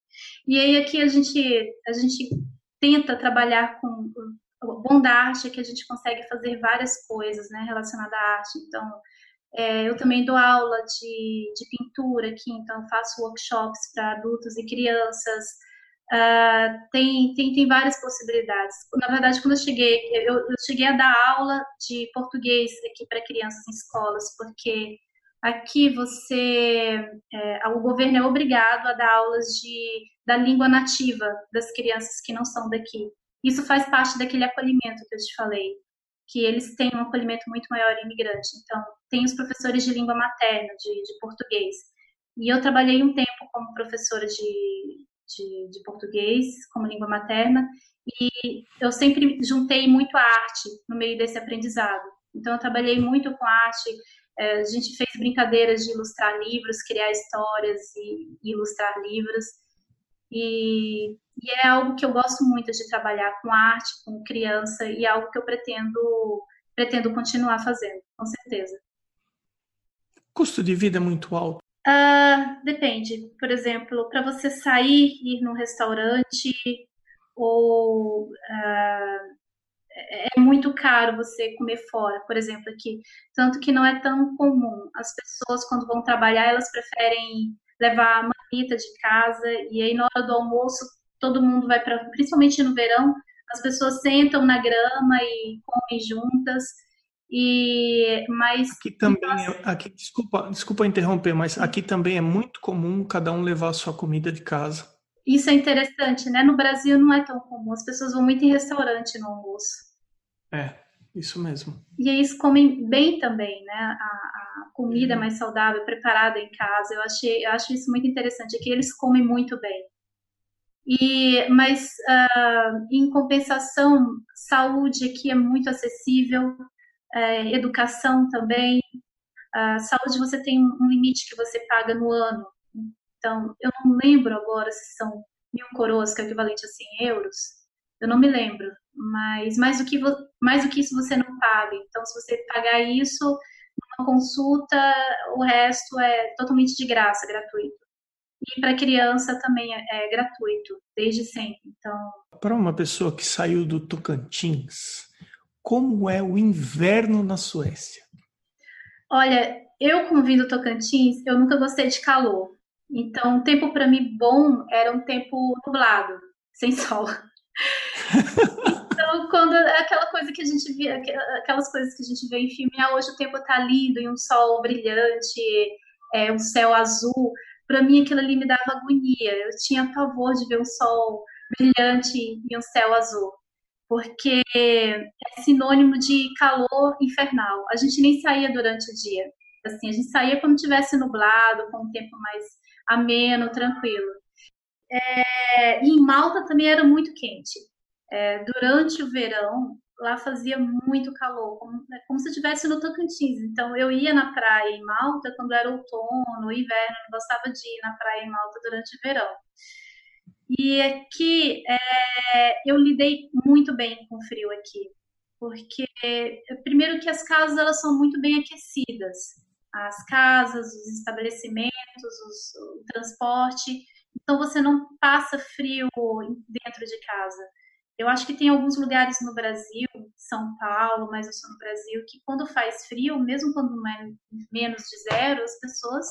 E aí aqui a gente, a gente tenta trabalhar com bom arte é que a gente consegue fazer várias coisas né, relacionadas à arte. Então, é, eu também dou aula de, de pintura aqui, então faço workshops para adultos e crianças. Uh, tem, tem, tem várias possibilidades. Na verdade, quando eu cheguei, eu, eu cheguei a dar aula de português aqui para crianças em escolas, porque aqui você, é, o governo é obrigado a dar aulas de, da língua nativa das crianças que não são daqui. Isso faz parte daquele acolhimento que eu te falei que eles têm um acolhimento muito maior imigrante. Então, tem os professores de língua materna, de, de português. E eu trabalhei um tempo como professora de, de, de, português, como língua materna, e eu sempre juntei muito a arte no meio desse aprendizado. Então, eu trabalhei muito com arte, é, a gente fez brincadeiras de ilustrar livros, criar histórias e ilustrar livros. E, e é algo que eu gosto muito de trabalhar com arte, com criança, e é algo que eu pretendo, pretendo continuar fazendo, com certeza. Custo de vida é muito alto? Uh, depende. Por exemplo, para você sair, ir num restaurante, ou uh, é muito caro você comer fora, por exemplo, aqui. Tanto que não é tão comum. As pessoas, quando vão trabalhar, elas preferem levar marmita de casa, e aí na hora do almoço, todo mundo vai para. Principalmente no verão, as pessoas sentam na grama e comem juntas. E mas aqui também é, aqui desculpa desculpa interromper, mas aqui também é muito comum cada um levar a sua comida de casa. Isso é interessante, né? No Brasil não é tão comum. As pessoas vão muito em restaurante no almoço. É, isso mesmo. E eles comem bem também, né? A, a comida uhum. mais saudável, preparada em casa. Eu achei, eu acho isso muito interessante. É que eles comem muito bem. E, mas, uh, em compensação, saúde aqui é muito acessível, é, educação também. Uh, saúde você tem um limite que você paga no ano. Então, eu não lembro agora se são mil coroas, que é equivalente a 100 euros. Eu não me lembro, mas mais do que, mais do que isso você não paga. Então, se você pagar isso, uma consulta, o resto é totalmente de graça, gratuito. E para criança também é, é, gratuito, desde sempre. Então, para uma pessoa que saiu do Tocantins, como é o inverno na Suécia? Olha, eu como vim do Tocantins, eu nunca gostei de calor. Então, um tempo para mim bom era um tempo nublado, sem sol. então, quando aquela coisa que a gente via, aquelas coisas que a gente vê em filme, ah, hoje o tempo tá lindo e um sol brilhante, é, um céu azul. Para mim, aquilo ali me dava agonia. Eu tinha pavor de ver um sol brilhante e um céu azul, porque é sinônimo de calor infernal. A gente nem saía durante o dia. Assim, a gente saía quando tivesse nublado, com um tempo mais ameno, tranquilo. É, e em Malta também era muito quente. É, durante o verão, lá fazia muito calor, como, é como se estivesse no Tocantins. Então, eu ia na praia em Malta quando era outono, inverno, eu gostava de ir na praia em Malta durante o verão. E aqui, é, eu lidei muito bem com o frio aqui, porque, primeiro que as casas elas são muito bem aquecidas as casas, os estabelecimentos, os, o transporte. Então você não passa frio dentro de casa. Eu acho que tem alguns lugares no Brasil, São Paulo, mas eu sou no Brasil, que quando faz frio, mesmo quando é menos de zero, as pessoas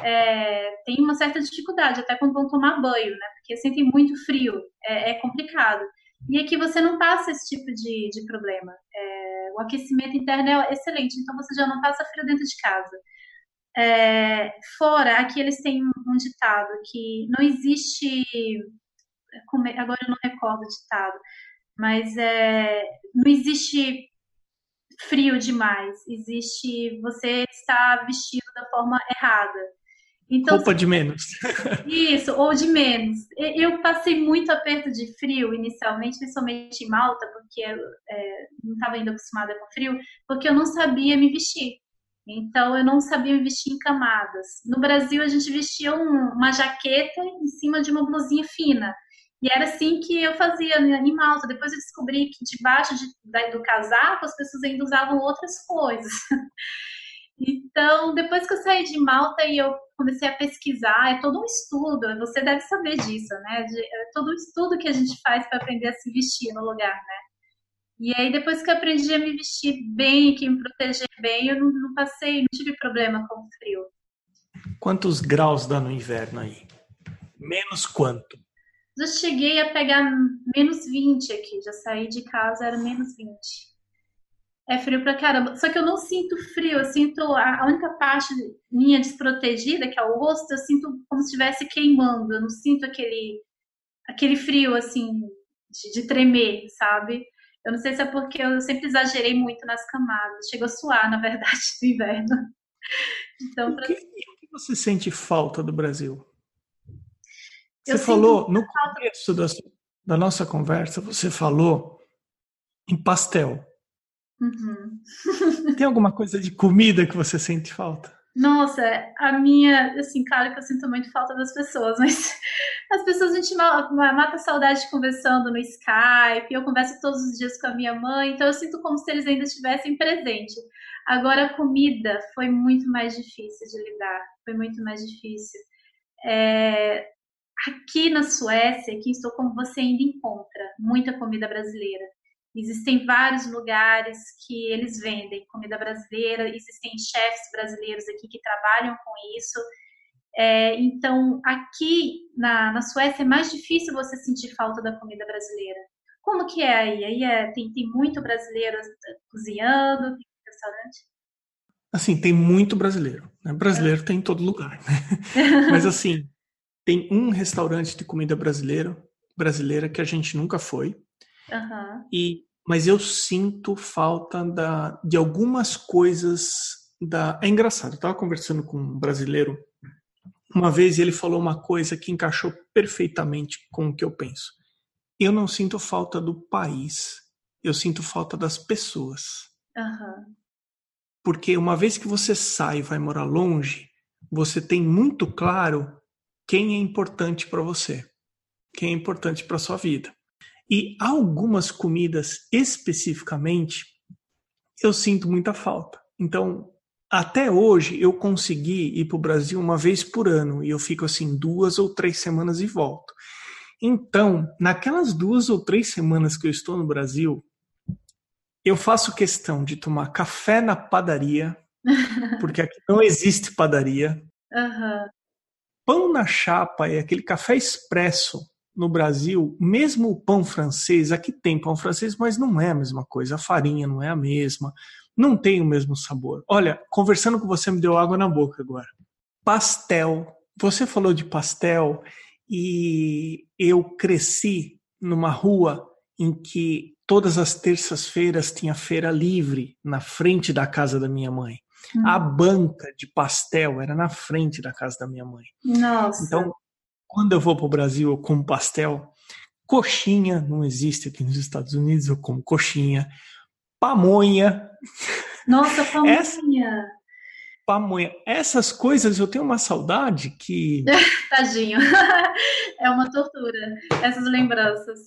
é, têm uma certa dificuldade, até quando vão tomar banho, né? Porque sentem muito frio, é, é complicado. E aqui você não passa esse tipo de, de problema. É, o aquecimento interno é excelente, então você já não passa frio dentro de casa. É, fora, aqui eles têm um, ditado que não existe. Agora eu não recordo o ditado, mas é, não existe frio demais, existe você estar vestido da forma errada. Então, Roupa de menos. Isso, ou de menos. Eu passei muito aperto de frio inicialmente, principalmente em Malta, porque é, não estava ainda acostumada com frio, porque eu não sabia me vestir. Então eu não sabia me vestir em camadas. No Brasil a gente vestia um, uma jaqueta em cima de uma blusinha fina. E era assim que eu fazia em Malta. Depois eu descobri que debaixo de, do casaco as pessoas ainda usavam outras coisas. Então, depois que eu saí de Malta e eu comecei a pesquisar, é todo um estudo, você deve saber disso, né? De, é todo um estudo que a gente faz para aprender a se vestir no lugar, né? E aí, depois que eu aprendi a me vestir bem, que me proteger bem, eu não, não passei, não tive problema com o frio. Quantos graus dá no inverno aí? Menos quanto? Já cheguei a pegar menos 20 aqui, já saí de casa, era menos 20. É frio pra caramba. Só que eu não sinto frio, eu sinto a, única parte minha desprotegida, que é o rosto, eu sinto como se estivesse queimando. Eu não sinto aquele, aquele frio, assim, de, de, tremer, sabe? Eu não sei se é porque eu sempre exagerei muito nas camadas. Chegou a suar, na verdade, no inverno. Então, pra... o, que, o que você sente falta do Brasil? Você falou, no começo da, da nossa conversa, você falou em pastel. Uhum. Tem alguma coisa de comida que você sente falta? Nossa, a minha, assim, claro que eu sinto muito falta das pessoas, mas as pessoas a gente mata a saudade conversando no Skype, eu converso todos os dias com a minha mãe, então eu sinto como se eles ainda estivessem presentes. Agora a comida foi muito mais difícil de lidar, foi muito mais difícil. É, aqui na Suécia, aqui em Estocolmo, você ainda encontra muita comida brasileira. Existem vários lugares que eles vendem comida brasileira, existem chefes brasileiros aqui que trabalham com isso. É, então, aqui na, na Suécia é mais difícil você sentir falta da comida brasileira. Como que é aí? Aí é, tem, tem muito brasileiro cozinhando, tem restaurante? Assim, tem muito brasileiro. Né? Brasileiro é. tem em todo lugar. Né? Mas assim, tem um restaurante de comida brasileira, brasileira que a gente nunca foi. Uhum. E mas eu sinto falta da, de algumas coisas da. É engraçado. Eu estava conversando com um brasileiro uma vez e ele falou uma coisa que encaixou perfeitamente com o que eu penso. Eu não sinto falta do país, eu sinto falta das pessoas. Uhum. Porque uma vez que você sai e vai morar longe, você tem muito claro quem é importante para você, quem é importante para sua vida. E algumas comidas especificamente eu sinto muita falta. Então, até hoje eu consegui ir para o Brasil uma vez por ano e eu fico assim duas ou três semanas e volto. Então, naquelas duas ou três semanas que eu estou no Brasil, eu faço questão de tomar café na padaria, porque aqui não existe padaria. Uhum. Pão na chapa é aquele café expresso no Brasil, mesmo o pão francês, aqui tem pão francês, mas não é a mesma coisa, a farinha não é a mesma, não tem o mesmo sabor. Olha, conversando com você me deu água na boca agora. Pastel. Você falou de pastel e eu cresci numa rua em que todas as terças-feiras tinha feira livre na frente da casa da minha mãe. Hum. A banca de pastel era na frente da casa da minha mãe. Nossa. Então, quando eu vou para o Brasil, eu como pastel. Coxinha, não existe aqui nos Estados Unidos, eu como coxinha. Pamonha. Nossa, pamonha. Essa, pamonha. Essas coisas eu tenho uma saudade que. Tadinho. é uma tortura, essas lembranças.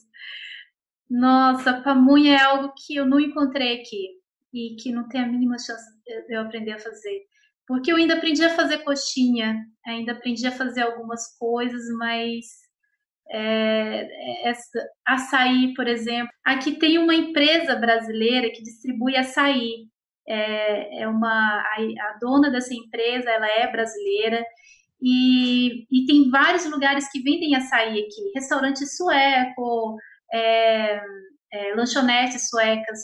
Nossa, pamonha é algo que eu não encontrei aqui e que não tem a mínima chance de eu aprender a fazer. Porque eu ainda aprendi a fazer coxinha, ainda aprendi a fazer algumas coisas, mas é, essa, açaí, por exemplo. Aqui tem uma empresa brasileira que distribui açaí. É, é uma a, a, dona dessa empresa, ela é brasileira e, e tem vários lugares que vendem açaí aqui, restaurante sueco, é, é, lanchonetes suecas,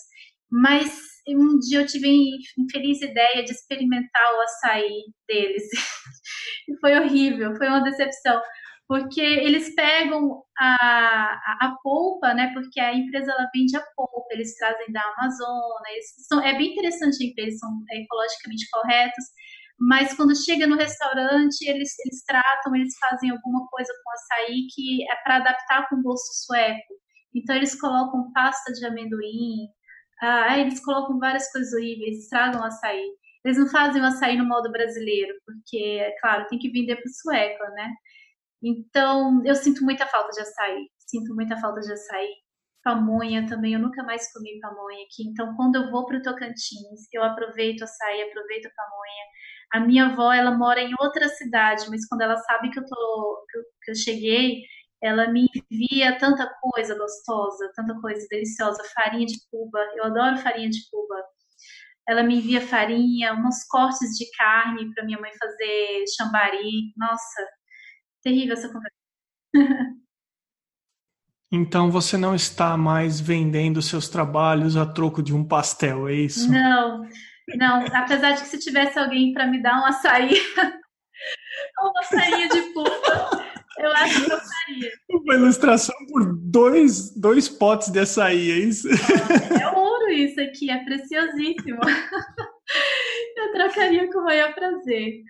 mas um dia eu tive a infeliz ideia de experimentar o açaí deles. e foi horrível, foi uma decepção. Porque eles pegam a, a, a, polpa, né? Porque a empresa ela vende a polpa, eles trazem da Amazonas. São, é bem interessante a empresa, são ecologicamente corretos. Mas quando chega no restaurante, eles, eles tratam, eles fazem alguma coisa com açaí que é para adaptar com o gosto sueco. Então eles colocam pasta de amendoim, ah, eles colocam várias coisas horríveis, estragam o açaí. Eles não fazem o açaí no modo brasileiro, porque, é claro, tem que vender para o sueco, né? Então, eu sinto muita falta de açaí. Sinto muita falta de açaí. Pamonha também, eu nunca mais comi pamonha aqui. Então, quando eu vou para o Tocantins, eu aproveito açaí, aproveito a pamonha. A minha avó, ela mora em outra cidade, mas quando ela sabe que eu, tô, que eu, que eu cheguei, ela me envia tanta coisa gostosa, tanta coisa deliciosa, farinha de Cuba, eu adoro farinha de Cuba. Ela me envia farinha, uns cortes de carne para minha mãe fazer chambari. Nossa, terrível essa conversa. Então você não está mais vendendo seus trabalhos a troco de um pastel, é isso? Não, não. Apesar de que se tivesse alguém para me dar um açaí, uma açaí de pupa, eu acho que eu faria. Uma ilustração por dois, dois potes de açaí, é isso? É ouro isso aqui, é preciosíssimo. Eu trocaria com o maior prazer.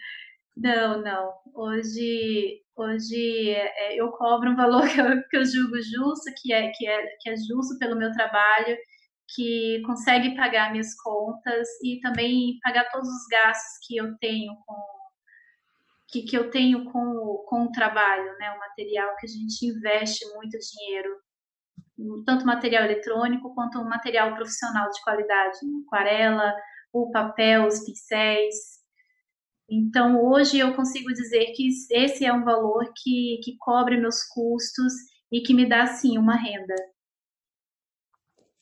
Não, não. Hoje, hoje é, eu cobro um valor que eu, que eu julgo justo, que é, que, é, que é justo pelo meu trabalho. que consegue pagar minhas contas e também pagar todos os gastos que eu tenho com que, que eu tenho com, com o trabalho, né? O material que a gente investe muito dinheiro, tanto material eletrônico quanto material profissional de qualidade, né? aquarela, o papel, os pincéis. Então, hoje eu consigo dizer que esse é um valor que, que cobre meus custos e que me dá, sim, uma renda.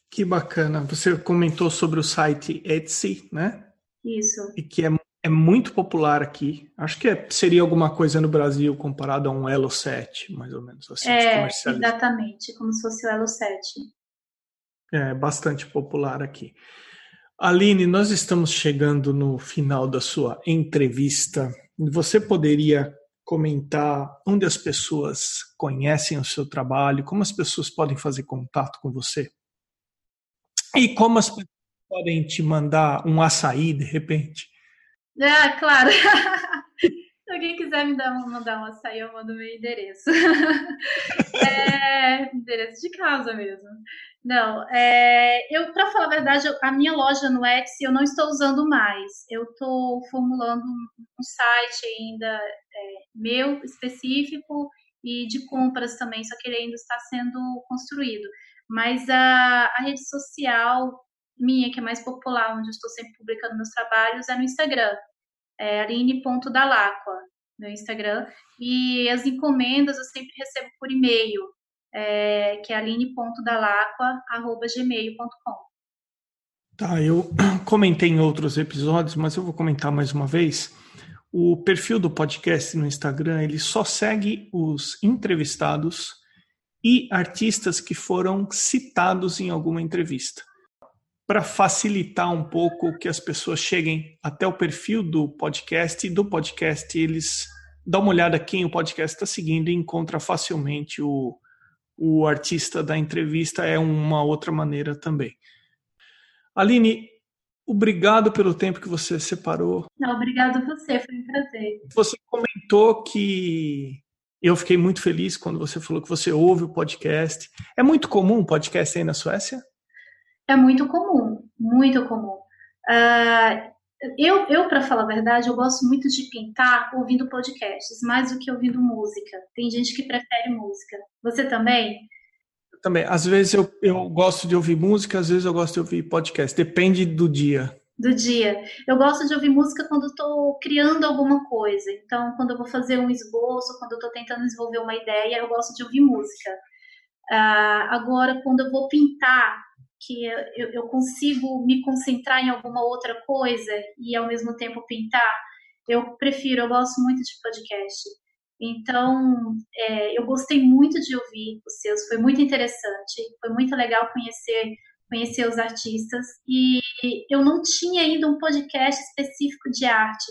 Que bacana. Você comentou sobre o site Etsy, né? Isso. E que é, é muito popular aqui. Acho que é, seria alguma coisa no Brasil comparado a um Elo 7, mais ou menos assim. É, exatamente, como se fosse o Elo 7. É bastante popular aqui. Aline, nós estamos chegando no final da sua entrevista. Você poderia comentar onde as pessoas conhecem o seu trabalho, como as pessoas podem fazer contato com você? E como as pessoas podem te mandar um açaí de repente? Ah, claro. Se alguém quiser me dar, mandar um açaí, eu mando meu endereço. é, endereço de casa mesmo. Não, é, eu, para falar a verdade, a minha loja no Etsy eu não estou usando mais. Eu estou formulando um site ainda é, meu específico e de compras também, só que ele ainda está sendo construído. Mas a, a rede social minha, que é mais popular, onde eu estou sempre publicando meus trabalhos, é no Instagram. É aline.dalacqua, meu Instagram. E as encomendas eu sempre recebo por e-mail, é, que é aline.dalacqua.gmail.com. Tá, eu comentei em outros episódios, mas eu vou comentar mais uma vez. O perfil do podcast no Instagram, ele só segue os entrevistados e artistas que foram citados em alguma entrevista. Para facilitar um pouco que as pessoas cheguem até o perfil do podcast e do podcast eles dão uma olhada quem o podcast está seguindo e encontra facilmente o, o artista da entrevista é uma outra maneira também. Aline, obrigado pelo tempo que você separou. Não, obrigado a você, foi um prazer. Você comentou que eu fiquei muito feliz quando você falou que você ouve o podcast. É muito comum o podcast aí na Suécia? É muito comum, muito comum. Uh, eu, eu para falar a verdade, eu gosto muito de pintar ouvindo podcasts, mais do que ouvindo música. Tem gente que prefere música. Você também? também. Às vezes eu, eu gosto de ouvir música, às vezes eu gosto de ouvir podcast. Depende do dia do dia. Eu gosto de ouvir música quando estou criando alguma coisa. Então, quando eu vou fazer um esboço, quando eu estou tentando desenvolver uma ideia, eu gosto de ouvir música. Uh, agora, quando eu vou pintar, que eu, eu, consigo me concentrar em alguma outra coisa e ao mesmo tempo pintar, eu prefiro, eu gosto muito de podcast. Então, é, eu gostei muito de ouvir os seus, foi muito interessante, foi muito legal conhecer conhecer os artistas e eu não tinha ainda um podcast específico de arte.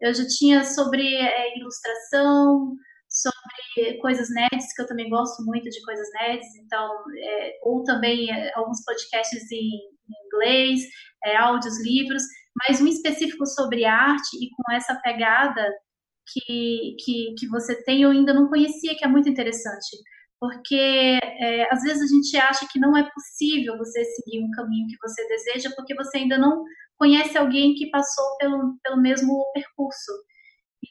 Eu já tinha sobre é, ilustração, sobre coisas nerds, que eu também gosto muito de coisas nerds, então, é, ou também é, alguns podcasts em, em inglês, é, áudios, livros, mas um específico sobre arte e com essa pegada que, que, que você tem, eu ainda não conhecia, que é muito interessante porque é, às vezes a gente acha que não é possível você seguir um caminho que você deseja porque você ainda não conhece alguém que passou pelo, pelo mesmo percurso.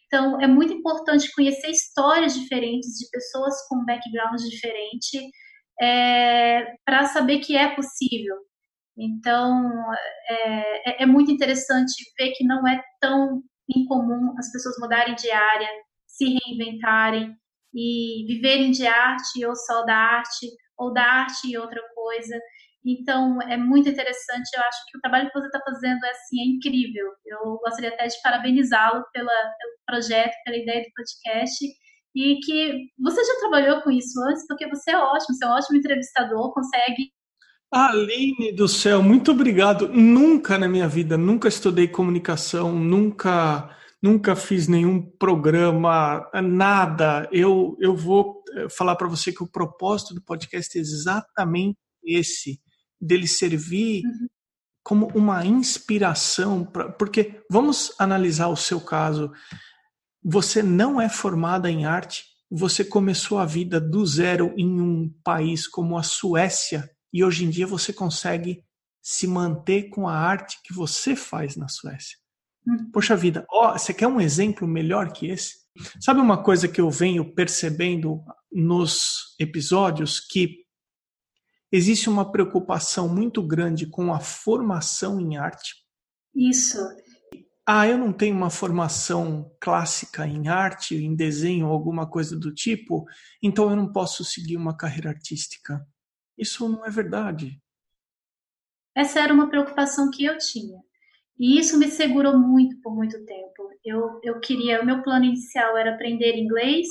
Então, é muito importante conhecer histórias diferentes de pessoas com background diferente é, para saber que é possível. Então, é, é, é muito interessante ver que não é tão incomum as pessoas mudarem de área, se reinventarem, e viverem de arte ou só da arte, ou da arte e outra coisa. Então, é muito interessante. Eu acho que o trabalho que você está fazendo é, assim, é incrível. Eu gostaria até de parabenizá-lo pelo projeto, pela ideia do podcast. E que você já trabalhou com isso antes, porque você é ótimo, você é um ótimo entrevistador, consegue. Aline do céu, muito obrigado. Nunca na minha vida, nunca estudei comunicação, nunca nunca fiz nenhum programa, nada. Eu, eu vou eh, falar para você que o propósito do podcast é exatamente esse, dele servir uhum. como uma inspiração, pra, porque vamos analisar o seu caso. Você não é formada em arte, você começou a vida do zero em um país como a Suécia e hoje em dia você consegue se manter com a arte que você faz na Suécia. Hum. Poxa vida, ó, você quer um exemplo melhor que esse? Sabe uma coisa que eu venho percebendo nos episódios que existe uma preocupação muito grande com a formação em arte. Isso. Ah, eu não tenho uma formação clássica em arte, em desenho alguma coisa do tipo, então eu não posso seguir uma carreira artística. Isso não é verdade. Essa era uma preocupação que eu tinha. E isso me segurou muito por muito tempo. Eu, eu queria, o meu plano inicial era aprender inglês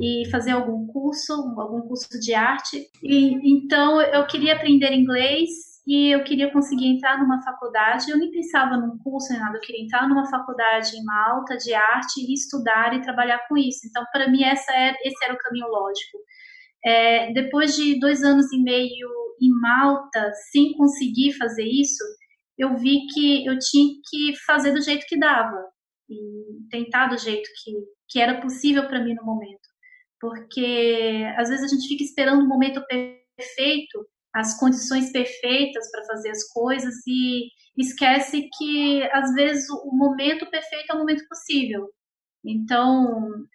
e fazer algum curso, algum curso de arte. E então eu queria aprender inglês e eu queria conseguir entrar numa faculdade. Eu nem pensava num curso nem nada, eu queria entrar numa faculdade em Malta de arte e estudar e trabalhar com isso. Então, para mim, essa era, esse era o caminho lógico. É, depois de dois anos e meio em Malta, sem conseguir fazer isso, eu vi que eu tinha que fazer do jeito que dava e tentar do jeito que, que era possível para mim no momento porque às vezes a gente fica esperando o momento perfeito, as condições perfeitas para fazer as coisas e esquece que às vezes o momento perfeito é o momento possível. Então,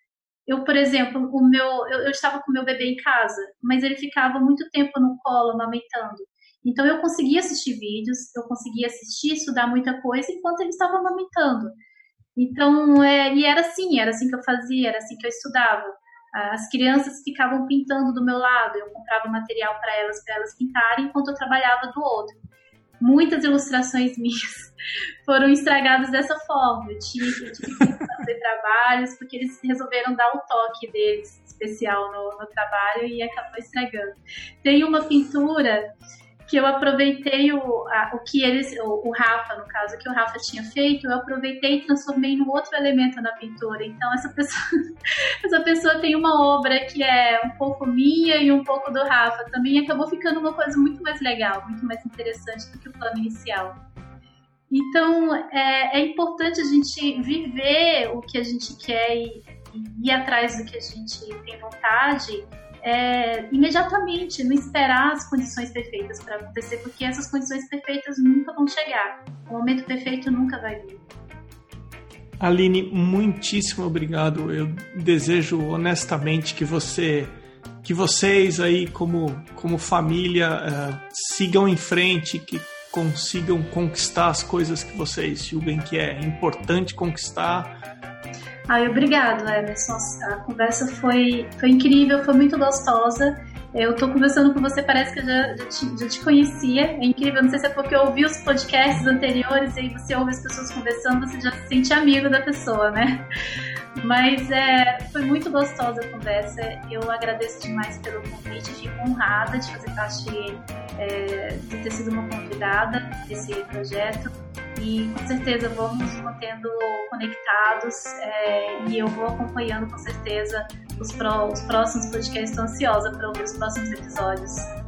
eu, por exemplo, o meu, eu, eu estava com meu bebê em casa, mas ele ficava muito tempo no colo amamentando. Então eu conseguia assistir vídeos, eu conseguia assistir, estudar muita coisa enquanto ele estava amamentando. Então, é, e era assim, era assim que eu fazia, era assim que eu estudava. As crianças ficavam pintando do meu lado, eu comprava material para elas, para elas pintarem, enquanto eu trabalhava do outro. Muitas ilustrações minhas foram estragadas dessa forma. Eu tive, eu tive que fazer trabalhos, porque eles resolveram dar o toque deles especial no, no trabalho e acabou estragando. Tem uma pintura que eu aproveitei o, a, o que eles, o, o, Rafa, no caso, que o Rafa tinha feito, eu aproveitei e transformei no outro elemento na pintura. Então essa pessoa, essa pessoa tem uma obra que é um pouco minha e um pouco do Rafa também, acabou ficando uma coisa muito mais legal, muito mais interessante do que o plano inicial. Então é, é importante a gente viver o que a gente quer e, e ir atrás do que a gente tem vontade é, imediatamente, não esperar as condições perfeitas para acontecer, porque essas condições perfeitas nunca vão chegar. O momento perfeito nunca vai vir. Aline, muitíssimo obrigado. Eu desejo honestamente que você, que vocês aí como como família uh, sigam em frente, que consigam conquistar as coisas que vocês julguem que é importante conquistar Ai, obrigado, Emerson. A conversa foi, foi incrível, foi muito gostosa. Eu tô conversando com você, parece que eu já, já, te, já te conhecia. É incrível, não sei se é porque eu ouvi os podcasts anteriores e aí você ouve as pessoas conversando, você já se sente amigo da pessoa, né? Mas é, foi muito gostosa a conversa. Eu agradeço demais pelo convite, fico honrada de fazer parte, é, de ter sido uma convidada desse projeto e com certeza vamos mantendo conectados é, e eu vou acompanhando com certeza os, os próximos podcasts. Estou ansiosa para ouvir os próximos episódios.